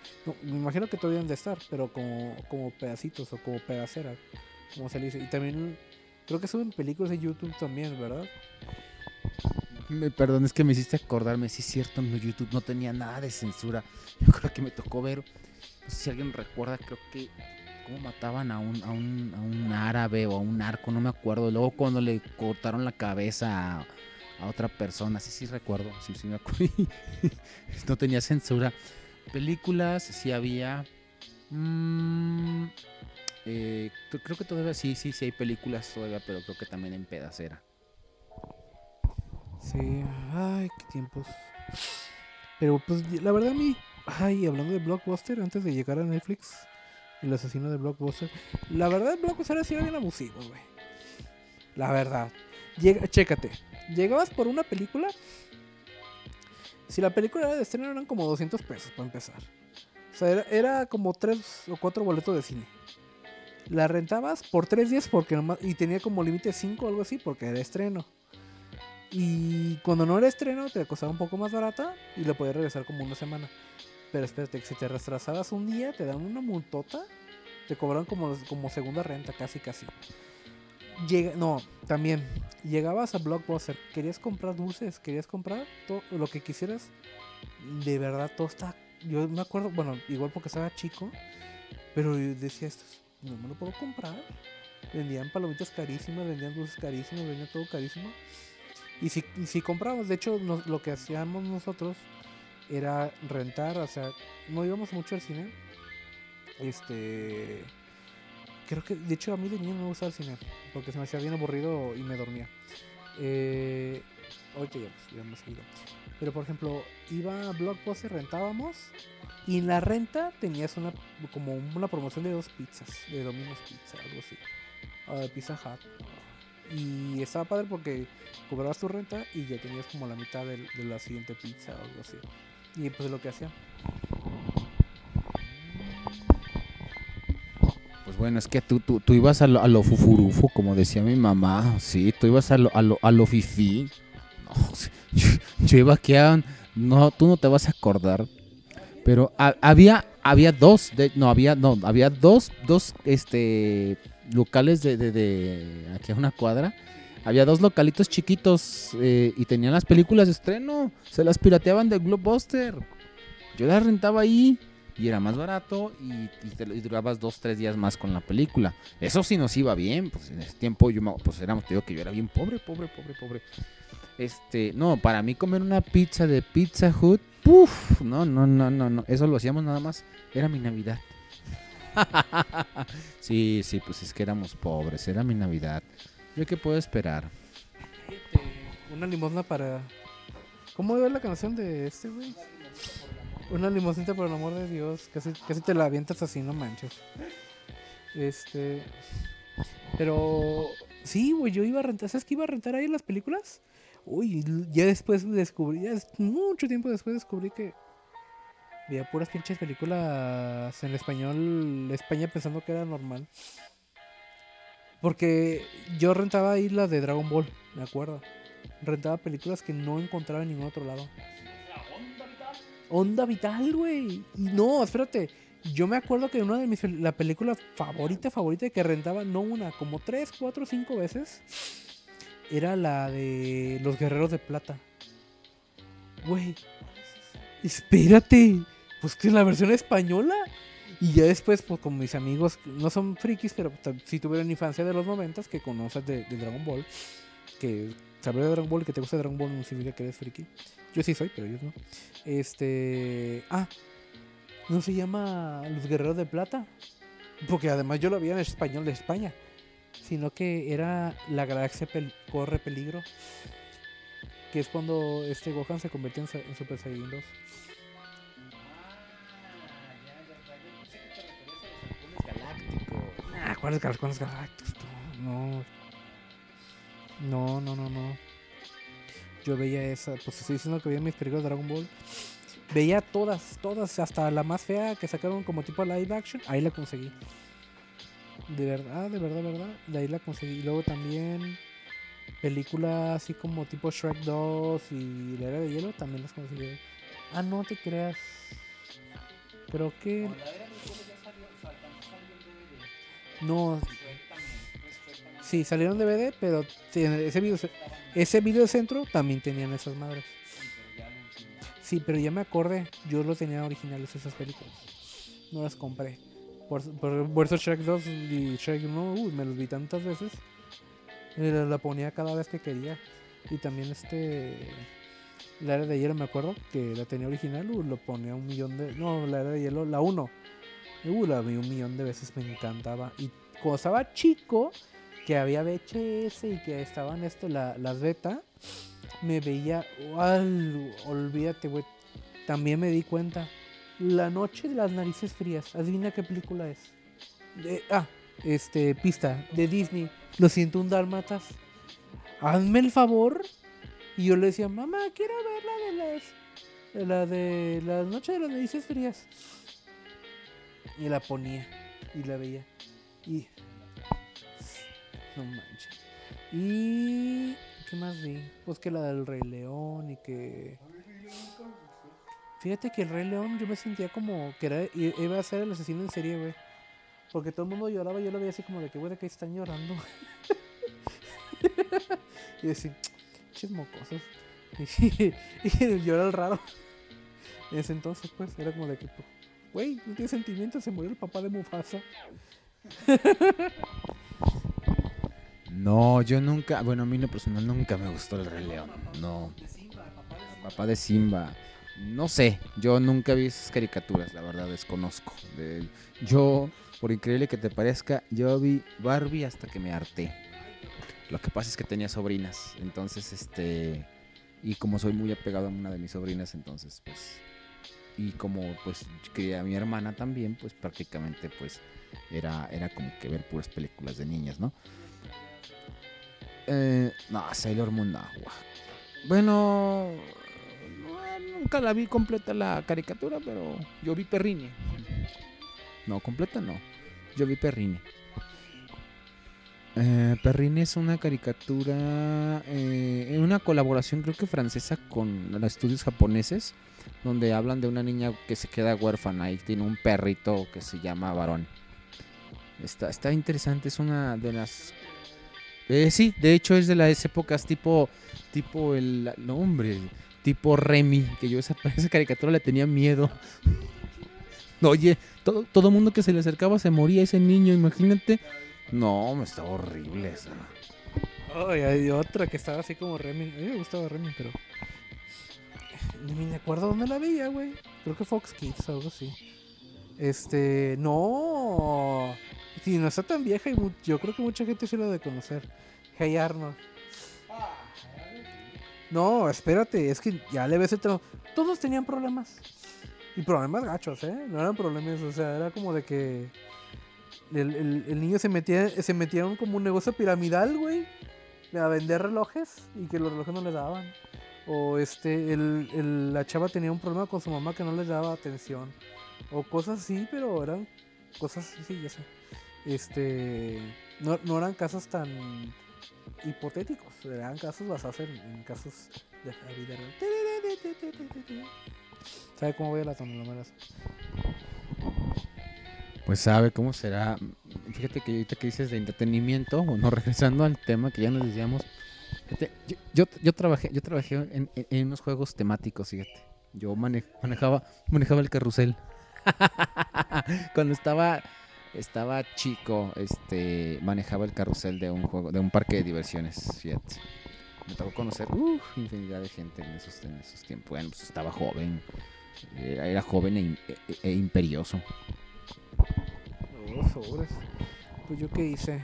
me imagino que todavía han de estar, pero como, como pedacitos o como pedacera, como se le dice. Y también creo que suben películas en YouTube también, ¿verdad? Me- perdón, es que me hiciste acordarme, sí es cierto, no, YouTube no tenía nada de censura. (laughs) Yo creo que me tocó ver, no sé si alguien recuerda, creo que cómo mataban a un, a un, a un árabe o a un narco, no me acuerdo. Luego cuando le cortaron la cabeza a, a otra persona, sí, sí recuerdo, sí, me acuerdo. (laughs) no tenía censura. Películas, sí había. Mm, eh, creo que todavía sí, sí, sí hay películas todavía, pero creo que también en pedacera. Sí, ay, qué tiempos. Pero pues la verdad a mí, ay, hablando de Blockbuster, antes de llegar a Netflix, el asesino de Blockbuster, la verdad Blockbuster ha sido bien abusivo, güey. La verdad. Llega, chécate, llegabas por una película, si la película era de estreno eran como 200 pesos para empezar. O sea, era, era como 3 o 4 boletos de cine. La rentabas por 3 días porque nomás, y tenía como límite 5 o algo así porque era estreno. Y cuando no era estreno, te costaba un poco más barata y le podías regresar como una semana. Pero espérate, que si te retrasabas un día, te dan una multota Te cobraban como, como segunda renta, casi, casi. No, también. Llegabas a Blockbuster, querías comprar dulces, querías comprar todo lo que quisieras. De verdad, todo está. Yo me acuerdo, bueno, igual porque estaba chico, pero yo decía esto, no me lo puedo comprar. Vendían palomitas carísimas, vendían dulces carísimos, vendían todo carísimo. Y si, si comprábamos, de hecho, lo que hacíamos nosotros era rentar, o sea, no íbamos mucho al cine. Este. Creo que, de hecho, a mí de niño no me gustaba el cine, porque se me hacía bien aburrido y me dormía. Eh, ahorita ya, pues, ya hemos ido. Pero, por ejemplo, iba a Blockbuster, rentábamos, y en la renta tenías una como una promoción de dos pizzas, de Domino's Pizza, algo así. de Pizza Hut. Y estaba padre porque cobrabas tu renta y ya tenías como la mitad del- de, la siguiente pizza o algo así. Y pues es lo que hacía. Bueno, es que tú, tú, tú ibas a lo, a lo fufurufo, como decía mi mamá. Sí, tú ibas a lo, a lo, a fifí. (laughs) Yo, iba aquí a... No, tú no te vas a acordar. Pero ha- había, había dos, no, había, no, había dos, dos, este, locales de, de, de aquí a una cuadra. Había dos localitos chiquitos eh, y tenían las películas de estreno. Se las pirateaban de Blockbuster. Yo las rentaba ahí y era más barato y, te, y durabas dos, tres días más con la película. Eso sí nos iba bien, pues en ese tiempo yo pues éramos, te digo que yo era bien pobre, pobre, pobre, pobre. Este, no, para mí comer una pizza de Pizza Hut, puf, no, no, no, no, no, eso lo hacíamos nada más, era mi Navidad. (laughs) sí, sí, pues es que éramos pobres, era mi Navidad. ¿Yo qué puedo esperar? Una limosna para. ¿Cómo iba la canción de este, güey? Una limosnita por el amor de Dios. Casi, casi te la avientas así, no manches. Este. Pero. Sí, güey, yo iba a rentar. ¿Sabes que iba a rentar ahí las películas? Uy, ya después descubrí. Ya mucho tiempo después descubrí que. Veía puras pinches películas en español. España pensando que era normal. Porque yo rentaba ahí las de Dragon Ball, me acuerdo. Rentaba películas que no encontraba en ningún otro lado. Onda Vital, güey. No, espérate. Yo me acuerdo que una de mis la película favorita, favorita que rentaba, no una, como tres, cuatro, cinco veces, era la de Los Guerreros de Plata. Güey. Espérate. Pues que es la versión española. Y ya después, pues con mis amigos, no son frikis, pero sí tuvieron infancia de los noventas, que conoces de, Dragon Ball, que saber de Dragon Ball que te gusta Dragon Ball no significa que eres friki. Yo sí soy, pero ellos no. Este. Ah, no se llama Los Guerreros de Plata. Porque además yo lo vi en español de España. Sino que era La Galaxia Corre Peligro. Que es cuando este Gohan se convierte en, Super Saiyan 2. Ah, ¿cuáles gal- cuáles Galactus? tú? No. No, no, no, no. Yo veía esa, pues estoy diciendo que veía mis películas de Dragon Ball. Veía todas, todas, hasta la más fea que sacaron como tipo live action. Ahí la conseguí. De verdad, de verdad, de verdad. De ahí la conseguí. Y luego también películas así como tipo Shrek 2 y La Era de Hielo también las conseguí. Ah, no te creas. Creo que. No. Sí, salieron DVD, pero ese video, ese video centro también tenían esas madres. Sí, pero ya me acordé, yo los tenía originales esas películas. No las compré. Por, por, por eso Shrek 2 y Shrek 1, uy, me los vi tantas veces. Eh, La, la ponía cada vez que quería. Y también este... La era de hielo, me acuerdo que la tenía original, uh, lo ponía un millón de... No, la era de hielo, la 1. Uh, la vi un millón de veces, me encantaba. Y cuando estaba chico, que había VHS y que estaban este, la, las beta, me veía. olvídate, güey. También me di cuenta. La noche de las narices frías. Adivina qué película es. De- ah, este, pista. De Disney. Lo siento, un dálmatas. Hazme el favor. Y yo le decía, mamá, quiero ver la de las. La de la noche de las narices frías. Y la ponía. Y la veía. Y. No manches. Y. ¿Qué más vi? Pues que la del Rey León y que. Fíjate que el Rey León yo me sentía como que era, iba a ser el asesino en serie, güey. Porque todo el mundo lloraba yo lo veía así como de que, güey, de que están llorando. (laughs) y decía, chis mocosos. (laughs) Y, y era el raro. En ese entonces, pues, era como de que, güey, no tiene sentimientos, se murió el papá de Mufasa. (laughs) No, yo nunca, bueno, a mí en lo personal nunca me gustó el Rey León. No. Papá de Simba. No sé, yo nunca vi esas caricaturas, la verdad, desconozco. De- yo, por increíble que te parezca, yo vi Barbie hasta que me harté. Lo que pasa es que tenía sobrinas, entonces, este, y como soy muy apegado a una de mis sobrinas, entonces, pues, y como, pues, que a mi hermana también, pues, prácticamente, pues, era, era como que ver puras películas de niñas, ¿no? Eh, no, Sailor Moon, no. Bueno, no, nunca la vi completa la caricatura, pero yo vi Perrine. No, completa no. Yo vi Perrine. Eh, Perrine es una caricatura, eh, una colaboración creo que francesa con los estudios japoneses, donde hablan de una niña que se queda huérfana y tiene un perrito que se llama Varón. Está, está interesante, es una de las eh, sí, de hecho es de las épocas tipo, tipo el nombre, tipo Remy, que yo esa, (laughs) esa caricatura le tenía miedo. (laughs) Oye, todo, todo mundo que se le acercaba se moría ese niño, imagínate. No, me estaba horrible esa. Ay, hay otra que estaba así como Remy. A mí me gustaba Remy, pero. Ni me acuerdo dónde la veía, güey. Creo que Fox Kids o algo así. Este. No. Si no está tan vieja y yo creo que mucha gente sí lo de conocer. Hey Arnold. No, espérate, es que ya le ves el tono. Todos tenían problemas. Y problemas gachos, ¿eh? No eran problemas, o sea, era como de que. El, el- niño se metía, se metía en como un negocio piramidal, güey a vender relojes y que los relojes no les daban. O este, el, la chava tenía un problema con su mamá que no les daba atención. O cosas así, pero eran cosas así, sí, ya sé. Este, no, no eran casos tan hipotéticos, eran casos basados en, casos de vida real. ¿Sabe cómo voy a las telenovelas? Pues sabe cómo será. Fíjate que ahorita que dices de entretenimiento, bueno, (laughs) regresando al tema que ya nos decíamos. yo, yo, trabajé, yo trabajé en, en- unos juegos temáticos, fíjate. Yo mane- manejaba, manejaba el carrusel. (laughs) Cuando estaba, estaba chico, este, manejaba el carrusel de un juego, de un parque de diversiones, fíjate. Me tocó conocer uf, infinidad de gente en esos, tiempos. Bueno, pues estaba joven. Era, era joven e, e- e imperioso. Pues yo qué hice.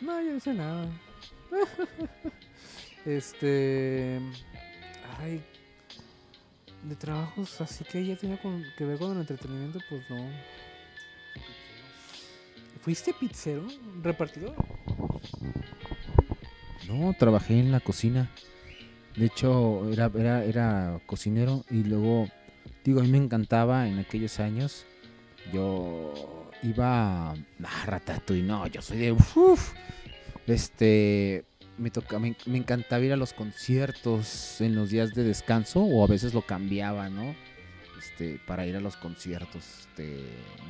No, yo hice nada. (laughs) este. Ay. De trabajos así que ya tenía que ver con el entretenimiento, pues no. ¿Fuiste pizzero? ¿Repartidor? No, trabajé en la cocina. De hecho, era, era, era cocinero y luego, digo, a mí me encantaba en aquellos años. Yo iba a ah, Ratatouille, no, yo soy de uf, este me toca me, me encantaba ir a los conciertos en los días de descanso o a veces lo cambiaba, ¿no? Este, para ir a los conciertos de,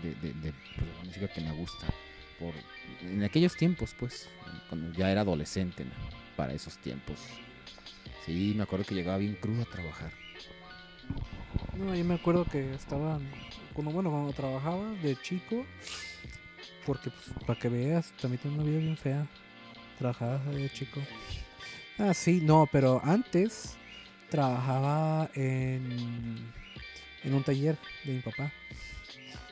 de, pues, de música que me gusta. Por, en aquellos tiempos, pues, cuando ya era adolescente, para esos tiempos. Sí, me acuerdo que llegaba bien crudo a trabajar. No, yo me acuerdo que estaban. Cuando, bueno, cuando trabajaba de chico. Porque, pues, para que veas, también tengo una vida bien fea. Trabajaba de chico. Ah, sí, no, pero antes trabajaba en. En un taller de mi papá.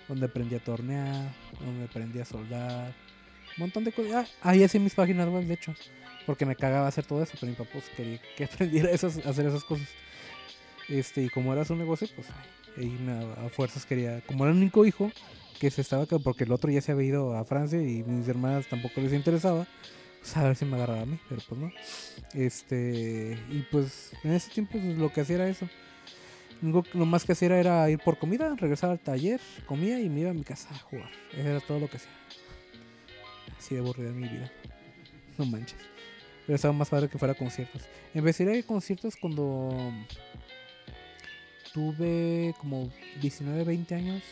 Donde aprendí a tornear, donde aprendí a soldar. Un montón de cosas. Ah, ahí hacía mis páginas web, de hecho. Porque me cagaba hacer todo eso, pero mi papá pues, quería que (laughs) aprendiera esas, hacer esas cosas. Este, y como era su negocio, pues ahí a, fuerzas quería, como era el único hijo que se estaba porque el otro ya se había ido a Francia y mis hermanas tampoco les interesaba, pues a ver si me agarraba a mí, pero pues no. Este, y pues en ese tiempo pues, lo que hacía era eso. Lo más que hacía era ir por comida, regresar al taller, comía y me iba a mi casa a jugar. Eso era todo lo que hacía. Así de aburrida mi vida. No manches. Pero estaba más padre que fuera a conciertos. Empecé a ir a conciertos cuando tuve como 19, 20 años.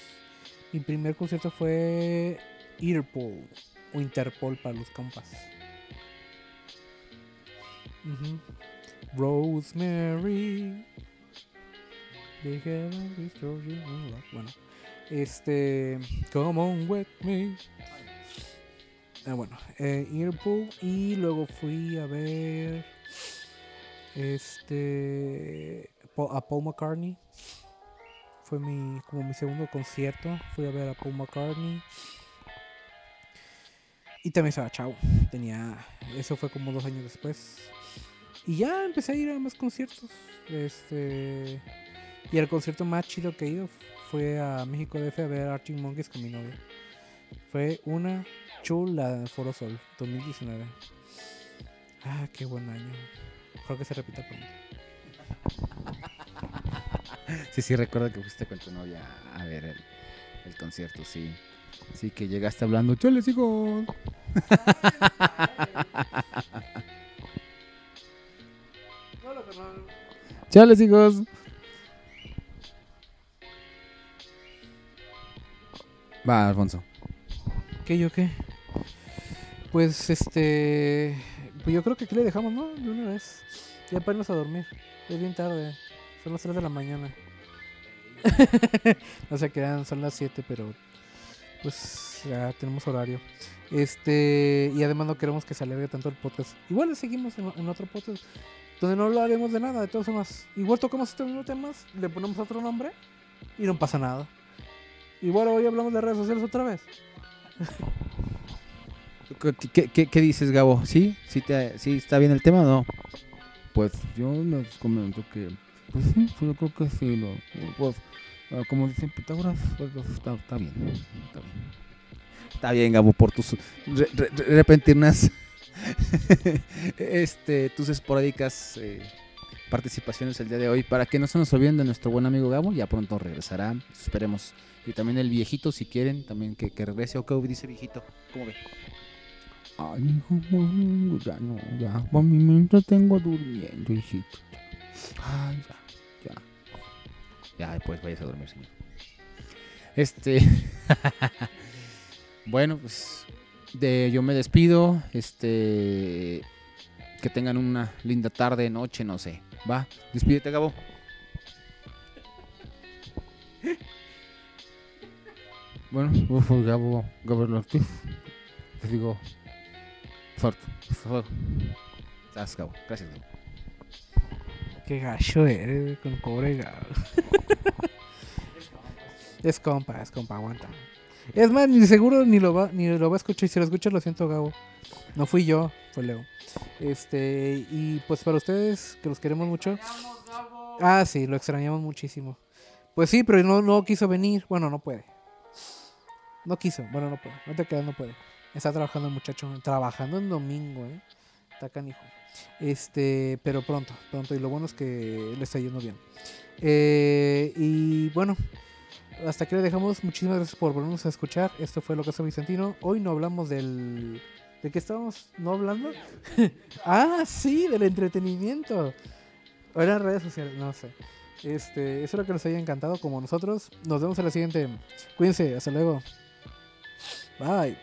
Mi primer concierto fue Interpol o Interpol para los compas. Rosemary. Bueno, este. Come on with me. Ah, bueno, eh, Interpol. Y luego fui a ver. Este. A Paul McCartney. Fue mi, como mi segundo concierto. Fui a ver a Paul McCartney. Y también estaba Chao. Tenía. Eso fue como dos años después. Y ya empecé a ir a más conciertos. Este. Y el concierto más chido que he ido fue a México DF a ver Archie Monkeys con mi novia. Fue una chula de Foro Sol 2019. Ah, qué buen año. Creo que se repita pronto. (laughs) Sí, sí, recuerdo que fuiste con tu novia a ver el, el concierto, sí. Sí, que llegaste hablando, chales, hijos. (laughs) Chales, hijos. Va, Alfonso. ¿Qué yo qué? Pues este. Pues yo creo que aquí le dejamos, ¿no? De una vez. Ya para irnos a dormir. Es bien tarde. Son las 3 de la mañana. (laughs) no se quedan, son las 7, pero. Pues ya tenemos horario. Este. Y además no queremos que se alargue tanto el podcast. Igual le seguimos en, otro podcast. Donde no hablaremos de nada, de todos temas. Igual tocamos estos mismos temas, le ponemos otro nombre. Y no pasa nada. Igual hoy hablamos de redes sociales otra vez. ¿Qué, qué- dices, Gabo? ¿Sí? ¿Sí, te, ¿Sí está bien el tema o no? Pues yo les comento que, pues sí, pues yo creo que sí, lo, pues, ah, como dicen Pitágoras, pues, pues, está, está bien, está bien. Está bien, Gabo, por tus re- repentinas, (laughs) este, tus esporádicas eh, participaciones el día de hoy. Para que no se nos olviden de nuestro buen amigo Gabo, ya pronto regresará, esperemos. Y también el viejito, si quieren, también que, que regrese. ¿O qué dice viejito? ¿Cómo ve? Ay, hijo, ya no, ya, por mi mente tengo durmiendo, hijito. Ay, ya, ya. Ya, después vayas a dormir, señor. Este. (laughs) bueno, pues. De, yo me despido. Este. Que tengan una linda tarde, noche, no sé. Va, despídete, Gabo. Bueno, yo Gabo, Gabriel Ortiz, les digo, fuerte. Fuego. Gracias, Gabo. Gracias, Gabo. Qué gacho eres con cobre Gabo. (laughs) es compa, es compa, aguanta. Es más, ni seguro ni lo va, ni lo va a escuchar. Y si lo escuchas, lo siento, Gabo. No fui yo, fue Leo. Este, y pues para ustedes, que los queremos mucho. Ah, sí, lo extrañamos muchísimo. Pues sí, pero no, no quiso venir. Bueno, no puede. No quiso, bueno, no puede. No te quedas, no puede. Está trabajando el muchacho, trabajando en domingo, eh. Está canijo. Este, pero pronto, pronto. Y lo bueno es que le está yendo bien. Eh, y bueno, hasta aquí le dejamos. Muchísimas gracias por volvernos a escuchar. Esto fue Lo que Vicentino. Hoy no hablamos del. ¿De qué estábamos no hablando? (laughs) ah, sí, del entretenimiento. O eran redes sociales, no sé. Este, espero que les haya encantado como nosotros. Nos vemos en la siguiente. Cuídense, hasta luego. Bye.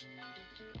Thank you.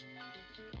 Thank you.